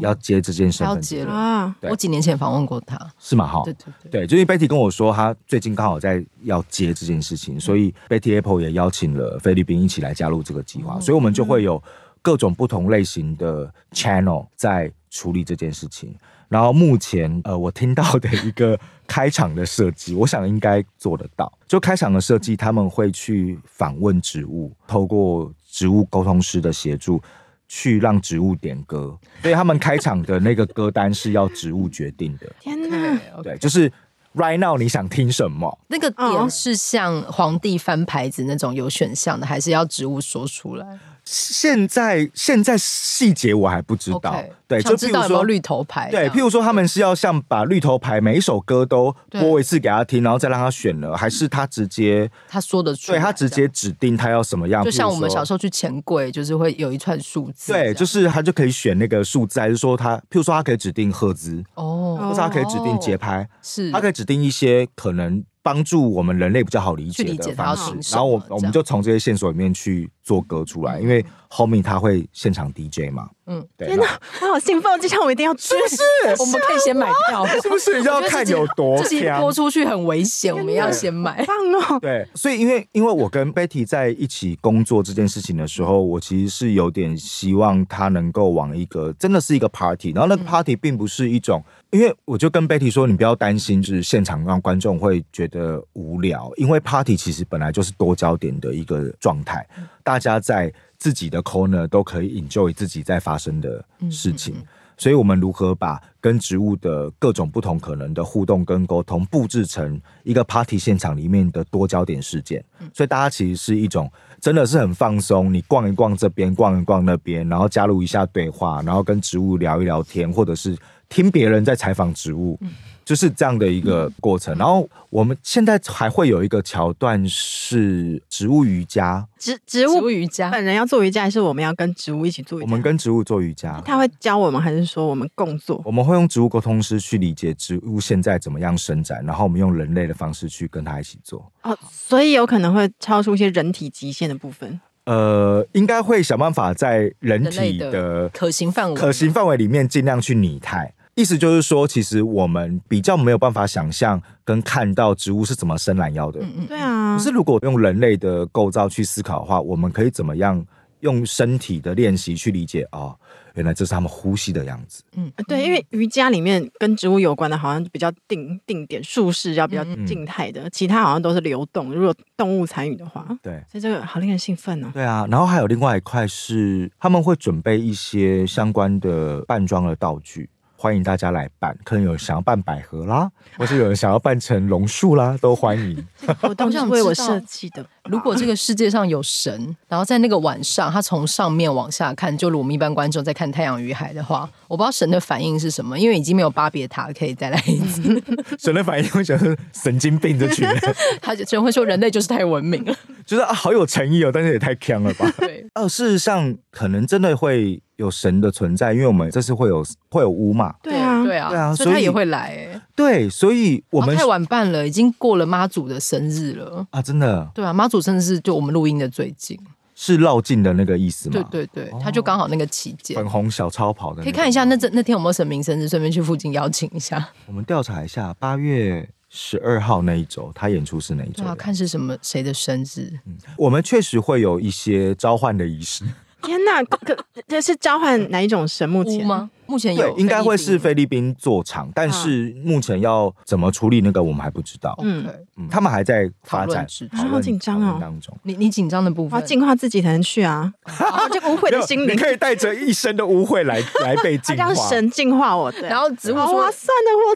[SPEAKER 3] 要接这件事，
[SPEAKER 1] 要接了啊！我几年前访问过他，
[SPEAKER 3] 是吗？哈，对对对，对，就是 Betty 跟我说，他最近刚好在要接这件事情，所以 Betty Apple 也邀请了菲律宾一起来加入这个计划，所以我们就会有各种不同类型的 channel 在处理这件事情。然后目前呃，我听到的一个开场的设计，我想应该做得到。就开场的设计，他们会去访问植物，透过植物沟通师的协助。去让植物点歌，所以他们开场的那个歌单是要植物决定的。
[SPEAKER 2] 天哪，
[SPEAKER 3] 对，就是 right now 你想听什么？
[SPEAKER 1] 那个点是像皇帝翻牌子那种有选项的，还是要植物说出来？
[SPEAKER 3] 现在现在细节我还不知道，okay, 对，就譬如
[SPEAKER 1] 说绿头牌，
[SPEAKER 3] 对，譬如说他们是要像把绿头牌每一首歌都播一次给他听，然后再让他选了，还是他直接
[SPEAKER 1] 他说的出，
[SPEAKER 3] 对他直接指定他要什么样，
[SPEAKER 1] 就像我们小时候去钱柜，就是会有一串数字，
[SPEAKER 3] 对，就是他就可以选那个数字，还是说他譬如说他可以指定赫兹哦，或者他可以指定节拍，是。他可以指定一些可能。帮助我们人类比较好理解的方式然后我我们就从这些线索里面去做歌出来，因为后面他会现场 DJ 嘛，
[SPEAKER 1] 嗯，
[SPEAKER 3] 对，
[SPEAKER 2] 天哪，我好兴奋！今天我一定要去。
[SPEAKER 3] 是
[SPEAKER 1] 我们可以先买票，
[SPEAKER 3] 是不是要看有多
[SPEAKER 1] 自己
[SPEAKER 3] 强
[SPEAKER 1] 播出去很危险，我们要先买。
[SPEAKER 2] 棒哦！
[SPEAKER 3] 对，所以因为因为我跟 Betty 在一起工作这件事情的时候，我其实是有点希望他能够往一个真的是一个 party，然后那个 party 并不是一种，因为我就跟 Betty 说，你不要担心，就是现场让观众会觉得无聊，因为 party 其实本来就是多焦点的一个状态，大家在自己的 corner 都可以 enjoy 自己在发生的事情。所以，我们如何把跟植物的各种不同可能的互动跟沟通布置成一个 party 现场里面的多焦点事件？所以，大家其实是一种真的是很放松，你逛一逛这边，逛一逛那边，然后加入一下对话，然后跟植物聊一聊天，或者是听别人在采访植物。就是这样的一个过程，然后我们现在还会有一个桥段是植物瑜伽，
[SPEAKER 2] 植植
[SPEAKER 1] 植
[SPEAKER 2] 物
[SPEAKER 1] 物瑜伽，
[SPEAKER 2] 本人要做瑜伽，还是我们要跟植物一起做瑜伽？
[SPEAKER 3] 我们跟植物做瑜伽，
[SPEAKER 2] 他会教我们，还是说我们共做？
[SPEAKER 3] 我们会用植物沟通师去理解植物现在怎么样伸展，然后我们用人类的方式去跟他一起做。
[SPEAKER 2] 哦，所以有可能会超出一些人体极限的部分。
[SPEAKER 3] 呃，应该会想办法在人
[SPEAKER 1] 体
[SPEAKER 3] 的
[SPEAKER 1] 可行范围
[SPEAKER 3] 可行范围里面尽量去拟态。意思就是说，其实我们比较没有办法想象跟看到植物是怎么伸懒腰的。
[SPEAKER 1] 嗯嗯，
[SPEAKER 2] 对啊，
[SPEAKER 3] 可是如果用人类的构造去思考的话，我们可以怎么样用身体的练习去理解哦，原来这是他们呼吸的样子。
[SPEAKER 1] 嗯，
[SPEAKER 2] 对，因为瑜伽里面跟植物有关的，好像比较定定点，术式要比较静态的，其他好像都是流动。如果动物参与的话，
[SPEAKER 3] 对，
[SPEAKER 2] 所以这个好令人兴奋哦。
[SPEAKER 3] 对啊，然后还有另外一块是他们会准备一些相关的扮装的道具。欢迎大家来办，可能有人想要办百合啦，或是有人想要办成榕树啦，都欢迎。
[SPEAKER 2] 活动是为我设计的。
[SPEAKER 1] 如果这个世界上有神，然后在那个晚上，他从上面往下看，就如我们一般观众在看太阳与海的话，我不知道神的反应是什么，因为已经没有巴别塔可以再来一次。
[SPEAKER 3] 神的反应会觉得神经病这群人，
[SPEAKER 1] 他就会说人类就是太文明了，
[SPEAKER 3] 就是啊，好有诚意哦，但是也太锵了吧？
[SPEAKER 1] 对，
[SPEAKER 3] 哦，事实上可能真的会。有神的存在，因为我们这次会有会有屋嘛，
[SPEAKER 2] 对啊，
[SPEAKER 1] 对啊，
[SPEAKER 3] 对啊，
[SPEAKER 1] 所以他也会来哎，
[SPEAKER 3] 对，所以我们
[SPEAKER 1] 太晚办了，已经过了妈祖的生日了
[SPEAKER 3] 啊，真的，
[SPEAKER 1] 对啊，妈祖生日是就我们录音的最近，
[SPEAKER 3] 是绕境的那个意思吗？
[SPEAKER 1] 对对对，他就刚好那个期间，
[SPEAKER 3] 粉红小超跑的，
[SPEAKER 1] 可以看一下那这那天有没有神明生日，顺便去附近邀请一下。
[SPEAKER 3] 我们调查一下，八月十二号那一周他演出是哪一周？
[SPEAKER 1] 看是什么谁的生日。
[SPEAKER 3] 嗯，我们确实会有一些召唤的仪式。
[SPEAKER 2] 天哪，可这是召唤哪一种神？目前
[SPEAKER 1] 吗？目前有，
[SPEAKER 3] 应该会是菲律宾做场，但是目前要怎么处理那个我们还不知道。
[SPEAKER 1] 嗯，
[SPEAKER 3] 他们还在发展，
[SPEAKER 2] 好紧张哦。
[SPEAKER 3] 当中，
[SPEAKER 1] 你你紧张的部分，
[SPEAKER 2] 要净化自己才能去啊。这个污秽的心灵，
[SPEAKER 3] 你可以带着一身的污秽来 来被净化，
[SPEAKER 2] 让神净化我。对，
[SPEAKER 1] 然后植物说：“
[SPEAKER 2] 划算的活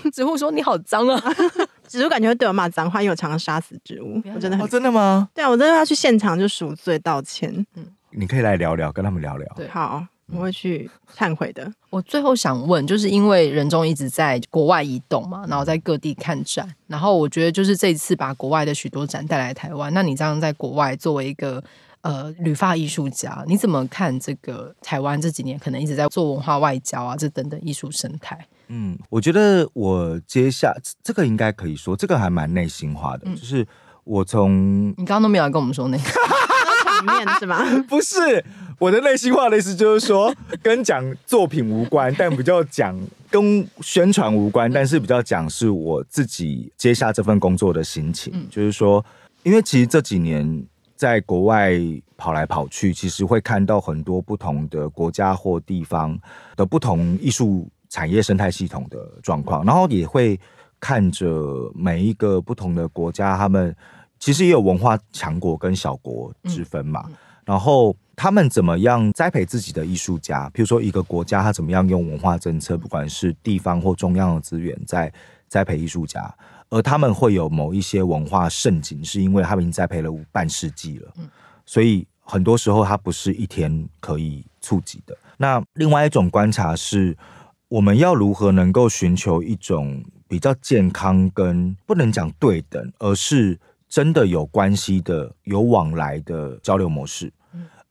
[SPEAKER 2] 动。”
[SPEAKER 1] 植物说：“你好脏啊！”
[SPEAKER 2] 植物感觉会对我骂脏话，因为我常常杀死植物。我真的很
[SPEAKER 3] 真的吗？
[SPEAKER 2] 对啊，我真的要去现场就赎罪道歉。嗯。
[SPEAKER 3] 你可以来聊聊，跟他们聊聊。
[SPEAKER 2] 对，好，我会去忏悔的。
[SPEAKER 1] 我最后想问，就是因为人中一直在国外移动嘛，然后在各地看展，然后我觉得就是这一次把国外的许多展带来台湾，那你这样在国外作为一个呃旅发艺术家，你怎么看这个台湾这几年可能一直在做文化外交啊，这等等艺术生态？
[SPEAKER 3] 嗯，我觉得我接下这个应该可以说，这个还蛮内心化的，嗯、就是我从
[SPEAKER 1] 你刚刚都没有跟我们说那个。
[SPEAKER 2] 面是吗？
[SPEAKER 3] 不是，我的内心话的意思就是说，跟讲作品无关，但比较讲跟宣传无关，但是比较讲是我自己接下这份工作的心情。嗯、就是说，因为其实这几年在国外跑来跑去，其实会看到很多不同的国家或地方的不同艺术产业生态系统的状况，然后也会看着每一个不同的国家他们。其实也有文化强国跟小国之分嘛，嗯嗯、然后他们怎么样栽培自己的艺术家？譬如说一个国家，他怎么样用文化政策，不管是地方或中央的资源，在栽培艺术家，而他们会有某一些文化盛景，是因为他们已经栽培了半世纪了，所以很多时候它不是一天可以触及的。那另外一种观察是，我们要如何能够寻求一种比较健康跟不能讲对等，而是真的有关系的、有往来的交流模式，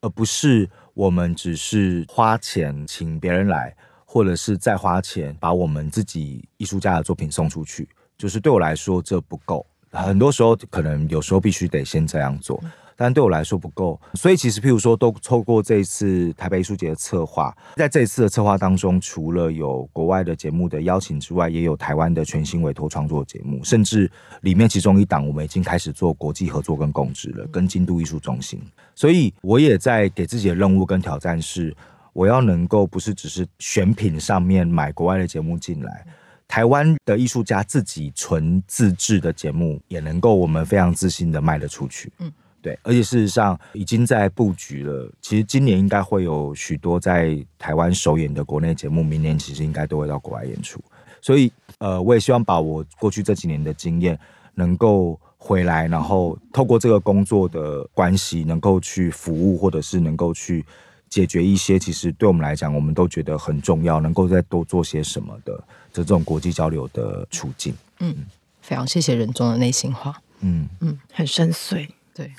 [SPEAKER 3] 而不是我们只是花钱请别人来，或者是再花钱把我们自己艺术家的作品送出去。就是对我来说，这不够。很多时候可能有时候必须得先这样做。但对我来说不够，所以其实譬如说，都透过这一次台北艺术节的策划，在这一次的策划当中，除了有国外的节目的邀请之外，也有台湾的全新委托创作节目，甚至里面其中一档我们已经开始做国际合作跟共治了，跟京都艺术中心。所以我也在给自己的任务跟挑战是，我要能够不是只是选品上面买国外的节目进来，台湾的艺术家自己纯自制的节目也能够我们非常自信的卖得出去。嗯。对，而且事实上已经在布局了。其实今年应该会有许多在台湾首演的国内节目，明年其实应该都会到国外演出。所以，呃，我也希望把我过去这几年的经验能够回来，然后透过这个工作的关系，能够去服务，或者是能够去解决一些其实对我们来讲，我们都觉得很重要，能够再多做些什么的这种国际交流的处境。
[SPEAKER 1] 嗯，非常谢谢任中的内心话。
[SPEAKER 2] 嗯嗯，很深邃。
[SPEAKER 1] 对，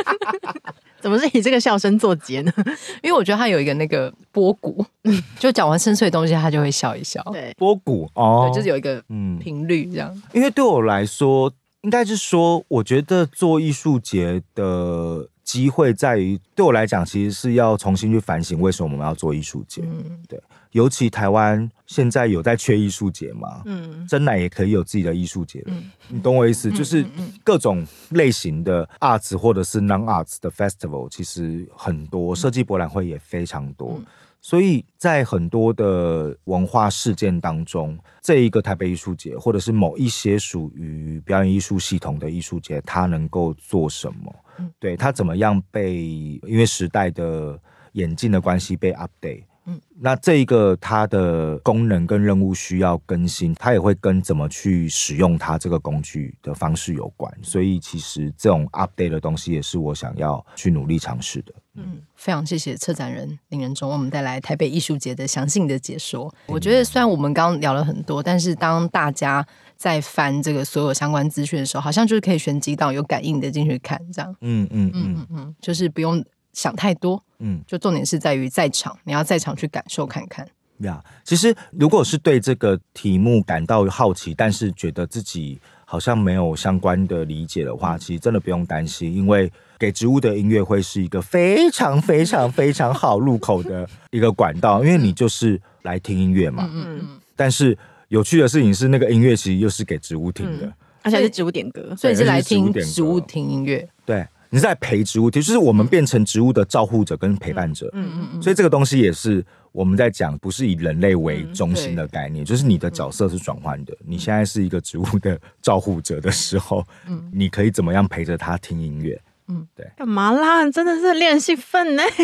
[SPEAKER 2] 怎么是以这个笑声作结呢？
[SPEAKER 1] 因为我觉得他有一个那个波谷，就讲完深邃的东西，他就会笑一笑。
[SPEAKER 2] 对，
[SPEAKER 3] 波谷哦，
[SPEAKER 1] 对，就是有一个嗯频率这样、嗯。
[SPEAKER 3] 因为对我来说，应该是说，我觉得做艺术节的机会在于，对我来讲，其实是要重新去反省为什么我们要做艺术节。嗯，对。尤其台湾现在有在缺艺术节嘛？嗯，真奶也可以有自己的艺术节了。嗯，你懂我意思？就是各种类型的 arts 或者是 non arts 的 festival，其实很多，设计博览会也非常多。所以在很多的文化事件当中，这一个台北艺术节，或者是某一些属于表演艺术系统的艺术节，它能够做什么？对，它怎么样被因为时代的演进的关系被 update？嗯，那这一个它的功能跟任务需要更新，它也会跟怎么去使用它这个工具的方式有关。所以其实这种 update 的东西也是我想要去努力尝试的。
[SPEAKER 1] 嗯，非常谢谢策展人林仁忠为我们带来台北艺术节的详细的解说。我觉得虽然我们刚刚聊了很多，但是当大家在翻这个所有相关资讯的时候，好像就是可以选几档有感应的进去看，这样。嗯嗯嗯嗯嗯，就是不用。想太多，嗯，就重点是在于在场，你要在场去感受看看。
[SPEAKER 3] 呀，yeah, 其实如果是对这个题目感到好奇，但是觉得自己好像没有相关的理解的话，其实真的不用担心，因为给植物的音乐会是一个非常非常非常好入口的一个管道，因为你就是来听音乐嘛。嗯嗯。但是有趣的事情是，那个音乐其实又是给植物听的，
[SPEAKER 2] 而且是植物点歌，
[SPEAKER 1] 所以是来听植物听音乐。
[SPEAKER 3] 对。你是在陪植物，就是我们变成植物的照护者跟陪伴者。嗯嗯嗯。所以这个东西也是我们在讲，不是以人类为中心的概念，就是你的角色是转换的。你现在是一个植物的照护者的时候，嗯，你可以怎么样陪着他听音乐？嗯，对。
[SPEAKER 2] 干嘛啦？真的是练习分呢。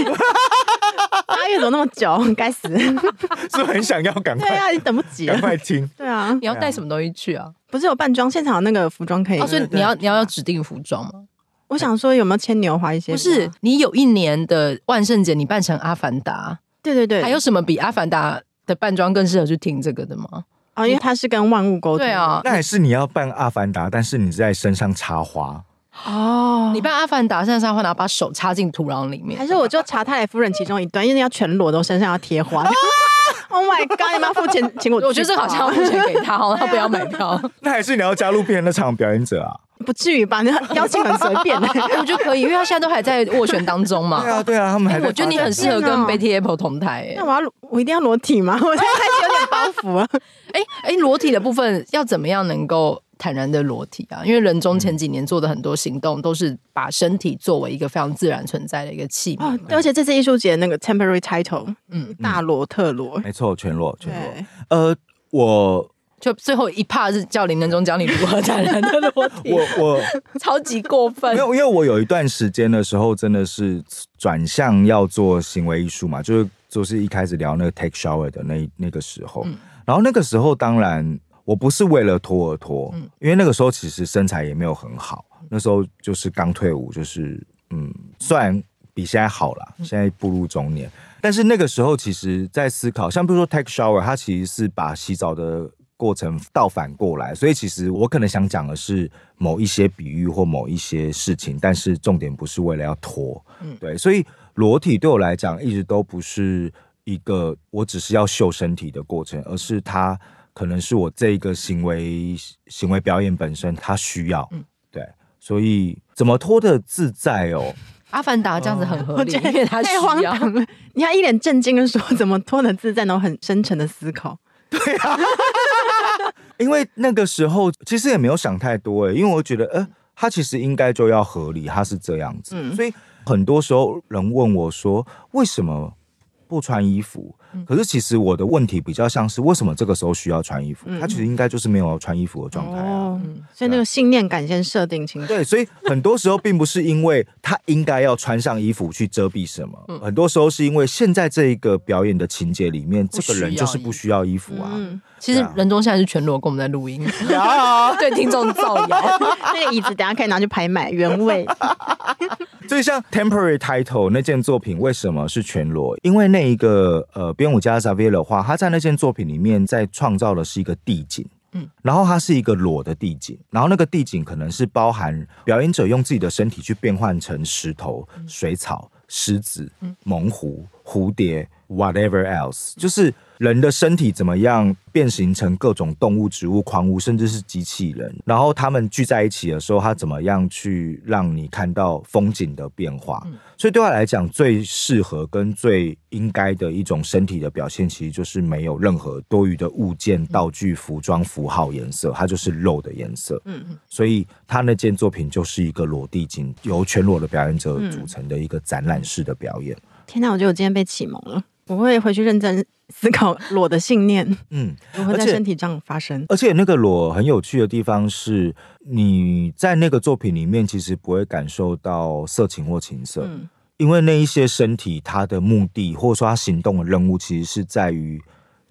[SPEAKER 2] 八月怎么那么久？该死！
[SPEAKER 3] 是很想要赶快。
[SPEAKER 2] 对啊，你等不及了，
[SPEAKER 3] 赶快听。
[SPEAKER 2] 对啊，
[SPEAKER 1] 你要带什么东西去啊？
[SPEAKER 2] 不是有扮装现场那个服装可以？
[SPEAKER 1] 所以你要你要要指定服装吗？
[SPEAKER 2] 我想说，有没有牵牛花一些？
[SPEAKER 1] 不是，你有一年的万圣节，你扮成阿凡达。
[SPEAKER 2] 对对对，
[SPEAKER 1] 还有什么比阿凡达的扮装更适合去听这个的吗？
[SPEAKER 2] 啊、哦，因为它是跟万物沟通。
[SPEAKER 1] 对啊，
[SPEAKER 3] 那还是你要扮阿凡达，但是你在身上插花。
[SPEAKER 1] 哦，你扮阿凡达身上插花，然后把手插进土壤里面。
[SPEAKER 2] 还是我就查太宰夫人其中一段，因为要全裸都身上要贴花。Oh my god！你们要付钱请我？
[SPEAKER 1] 我觉得这好像要付钱给他，好，他不要买票。
[SPEAKER 3] 那还是你要加入别人的场表演者啊？
[SPEAKER 2] 不至于吧？你邀请很随便的，
[SPEAKER 1] 我觉得可以，因为他现在都还在斡旋当中嘛。
[SPEAKER 3] 对啊，对啊，他们还在。
[SPEAKER 1] 我觉得你很适合跟 Betty Apple 同台。
[SPEAKER 2] 那我要我一定要裸体吗？我现在开始有点包袱了。
[SPEAKER 1] 哎哎，裸体的部分要怎么样能够坦然的裸体啊？因为人中前几年做的很多行动都是把身体作为一个非常自然存在的一个器皿。
[SPEAKER 2] 而且这次艺术节那个 Temporary Title，嗯，大裸特裸，
[SPEAKER 3] 没错，全裸全裸。呃，我。
[SPEAKER 1] 就最后一 part 是叫林人中教你如何坦然的裸体，
[SPEAKER 3] 我我
[SPEAKER 1] 超级过分。
[SPEAKER 3] 因为因为我有一段时间的时候，真的是转向要做行为艺术嘛，就是就是一开始聊那个 take shower 的那那个时候，嗯、然后那个时候当然我不是为了脱而脱，嗯、因为那个时候其实身材也没有很好，那时候就是刚退伍，就是嗯，虽然比现在好了，现在步入中年，但是那个时候其实在思考，像比如说 take shower，它其实是把洗澡的。过程倒反过来，所以其实我可能想讲的是某一些比喻或某一些事情，但是重点不是为了要拖，嗯，对，所以裸体对我来讲一直都不是一个我只是要秀身体的过程，而是它可能是我这个行为行为表演本身它需要，嗯，对，所以怎么脱的自在哦？
[SPEAKER 1] 阿凡达这样子很合理，
[SPEAKER 2] 我觉得太荒唐了。你还一脸震惊的说怎么脱的自在，然后很深沉的思考。
[SPEAKER 3] 对啊，因为那个时候其实也没有想太多哎，因为我觉得呃，他其实应该就要合理，他是这样子，嗯，所以很多时候人问我说为什么不穿衣服？可是其实我的问题比较像是为什么这个时候需要穿衣服？他其实应该就是没有穿衣服的状态啊。
[SPEAKER 2] 所以那个信念感先设定清楚。
[SPEAKER 3] 对，所以很多时候并不是因为他应该要穿上衣服去遮蔽什么，很多时候是因为现在这一个表演的情节里面，这个人就是不需要衣服啊。
[SPEAKER 1] 嗯其实人中现在是全裸，跟我们在录音，对听众造谣。
[SPEAKER 2] 那个椅子等下可以拿去拍卖原位。
[SPEAKER 3] 所以像 Temporary Title 那件作品为什么是全裸？因为那一个呃。编舞家 Xavier 的话，他在那件作品里面在创造的是一个地景，嗯，然后它是一个裸的地景，然后那个地景可能是包含表演者用自己的身体去变换成石头、水草、狮子、猛虎、蝴蝶，whatever else，就是。人的身体怎么样变形成各种动物、植物、矿物，甚至是机器人？然后他们聚在一起的时候，他怎么样去让你看到风景的变化？所以对他来讲，最适合跟最应该的一种身体的表现，其实就是没有任何多余的物件、道具、服装、符号、颜色，它就是肉的颜色。嗯嗯。所以他那件作品就是一个裸地景，由全裸的表演者组成的一个展览式的表演。
[SPEAKER 2] 天哪，我觉得我今天被启蒙了。我会回去认真思考裸的信念，嗯，如何在身体上发生。
[SPEAKER 3] 而且那个裸很有趣的地方是，你在那个作品里面其实不会感受到色情或情色，嗯，因为那一些身体它的目的或者说它行动的任务，其实是在于。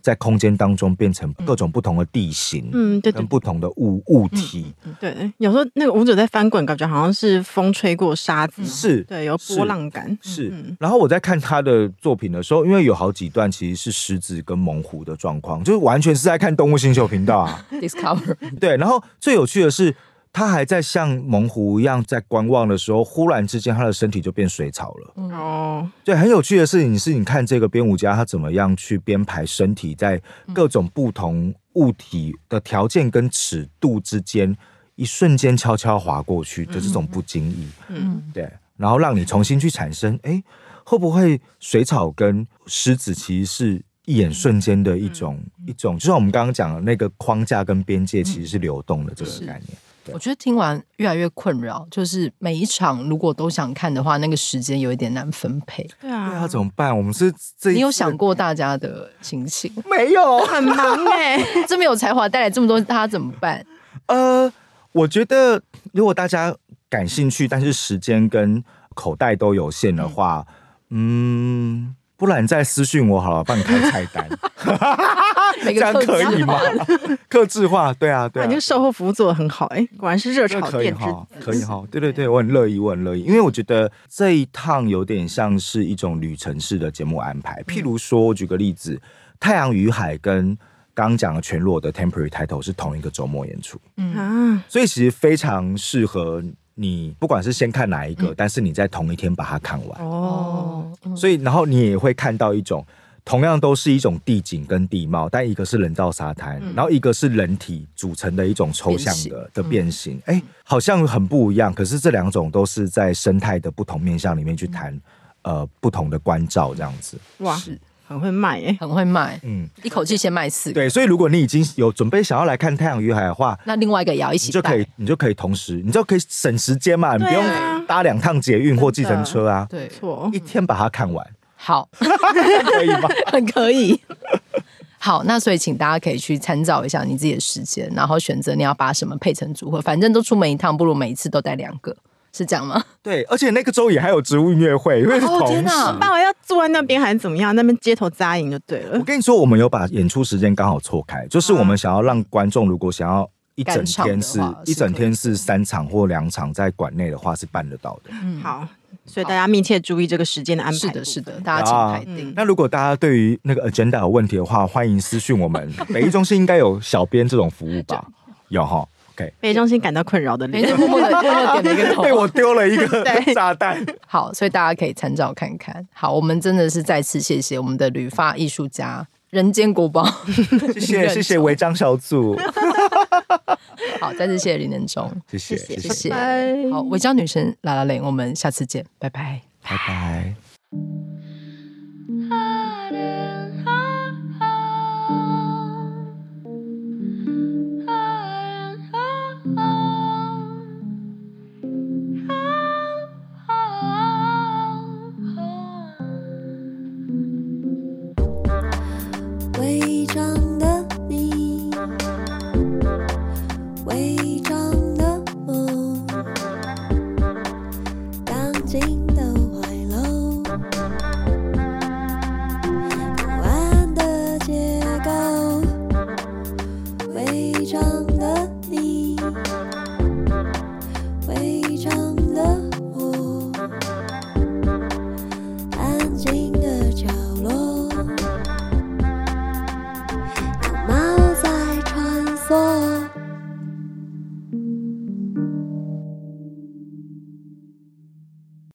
[SPEAKER 3] 在空间当中变成各种不同的地形，嗯，对，跟不同的物物体，
[SPEAKER 2] 对，有时候那个舞者在翻滚，感觉好像是风吹过沙子，
[SPEAKER 3] 是，
[SPEAKER 2] 对，有波浪感，
[SPEAKER 3] 是。然后我在看他的作品的时候，因为有好几段其实是狮子跟猛虎的状况，就是完全是在看动物星球频道啊，
[SPEAKER 1] Discover，
[SPEAKER 3] 对。然后最有趣的是。他还在像猛虎一样在观望的时候，忽然之间他的身体就变水草了。哦，对，很有趣的事情是，你看这个编舞家他怎么样去编排身体在各种不同物体的条件跟尺度之间，一瞬间悄悄划过去的这种不经意。嗯，对，然后让你重新去产生，哎，会不会水草跟狮子其实是一眼瞬间的一种一种，就像我们刚刚讲的那个框架跟边界其实是流动的这个概念。
[SPEAKER 1] 我觉得听完越来越困扰，就是每一场如果都想看的话，那个时间有一点难分配。
[SPEAKER 2] 对啊，
[SPEAKER 3] 对啊，怎么办？我们是这，
[SPEAKER 1] 你有想过大家的心情？
[SPEAKER 3] 没有，
[SPEAKER 2] 很忙哎、
[SPEAKER 1] 欸，这么有才华带来这么多，他怎么办？
[SPEAKER 3] 呃，我觉得如果大家感兴趣，但是时间跟口袋都有限的话，嗯。嗯不然你再私讯我好了，帮你开菜单，
[SPEAKER 1] 这
[SPEAKER 3] 样可以吗？克制化，对啊，对啊，
[SPEAKER 2] 你这售后服务做的很好，哎，果然是热炒店之
[SPEAKER 3] 子，可以哈，对对对，我很乐意，我很乐意，因为我觉得这一趟有点像是一种旅程式的节目安排。譬如说，我举个例子，《太阳与海》跟刚刚讲的全裸的 Temporary Title 是同一个周末演出，嗯。啊，所以其实非常适合。你不管是先看哪一个，嗯、但是你在同一天把它看完。哦，所以然后你也会看到一种同样都是一种地景跟地貌，但一个是人造沙滩，嗯、然后一个是人体组成的一种抽象的变的变形，哎、好像很不一样。可是这两种都是在生态的不同面向里面去谈，嗯、呃，不同的关照这样子。
[SPEAKER 2] 哇，是。很会卖耶，
[SPEAKER 1] 很会卖，嗯，一口气先卖四个。
[SPEAKER 3] 对，所以如果你已经有准备想要来看《太阳与海》的话，
[SPEAKER 1] 那另外一个也要一起，
[SPEAKER 3] 你就可以，你就可以同时，你就可以省时间嘛，你不用搭两趟捷运或计程车啊，
[SPEAKER 1] 对，
[SPEAKER 2] 错，
[SPEAKER 3] 一天把它看完，
[SPEAKER 1] 好，
[SPEAKER 3] 可以吗？
[SPEAKER 1] 很 可以。好，那所以请大家可以去参照一下你自己的时间，然后选择你要把什么配成组合，反正都出门一趟，不如每一次都带两个。是这样吗？
[SPEAKER 3] 对，而且那个周也还有植物音乐会，因为是同时。哦天哪！
[SPEAKER 2] 那我要坐在那边还是怎么样？那边街头扎营就对了。
[SPEAKER 3] 我跟你说，我们有把演出时间刚好错开，就是我们想要让观众如果想要一整天是一整天是三场或两场在馆内的话，是办得到的。
[SPEAKER 2] 嗯，好，所以大家密切注意这个时间的安排。
[SPEAKER 1] 是的，是的，大家请排定。
[SPEAKER 3] 那如果大家对于那个 agenda 有问题的话，欢迎私讯我们。北艺中心应该有小编这种服务吧？有哈。
[SPEAKER 2] 被中心感到困扰的脸，
[SPEAKER 1] 默默的默默点了一个头，
[SPEAKER 3] 被我丢了一个 炸弹。
[SPEAKER 1] 好，所以大家可以参照看看。好，我们真的是再次谢谢我们的旅发艺术家，人间国宝。
[SPEAKER 3] 谢谢谢谢违章小组。
[SPEAKER 1] 好，再次谢谢林念中，
[SPEAKER 3] 谢谢
[SPEAKER 1] 谢谢。好，违章女神拉拉蕾，我们下次见，拜拜
[SPEAKER 3] 拜拜。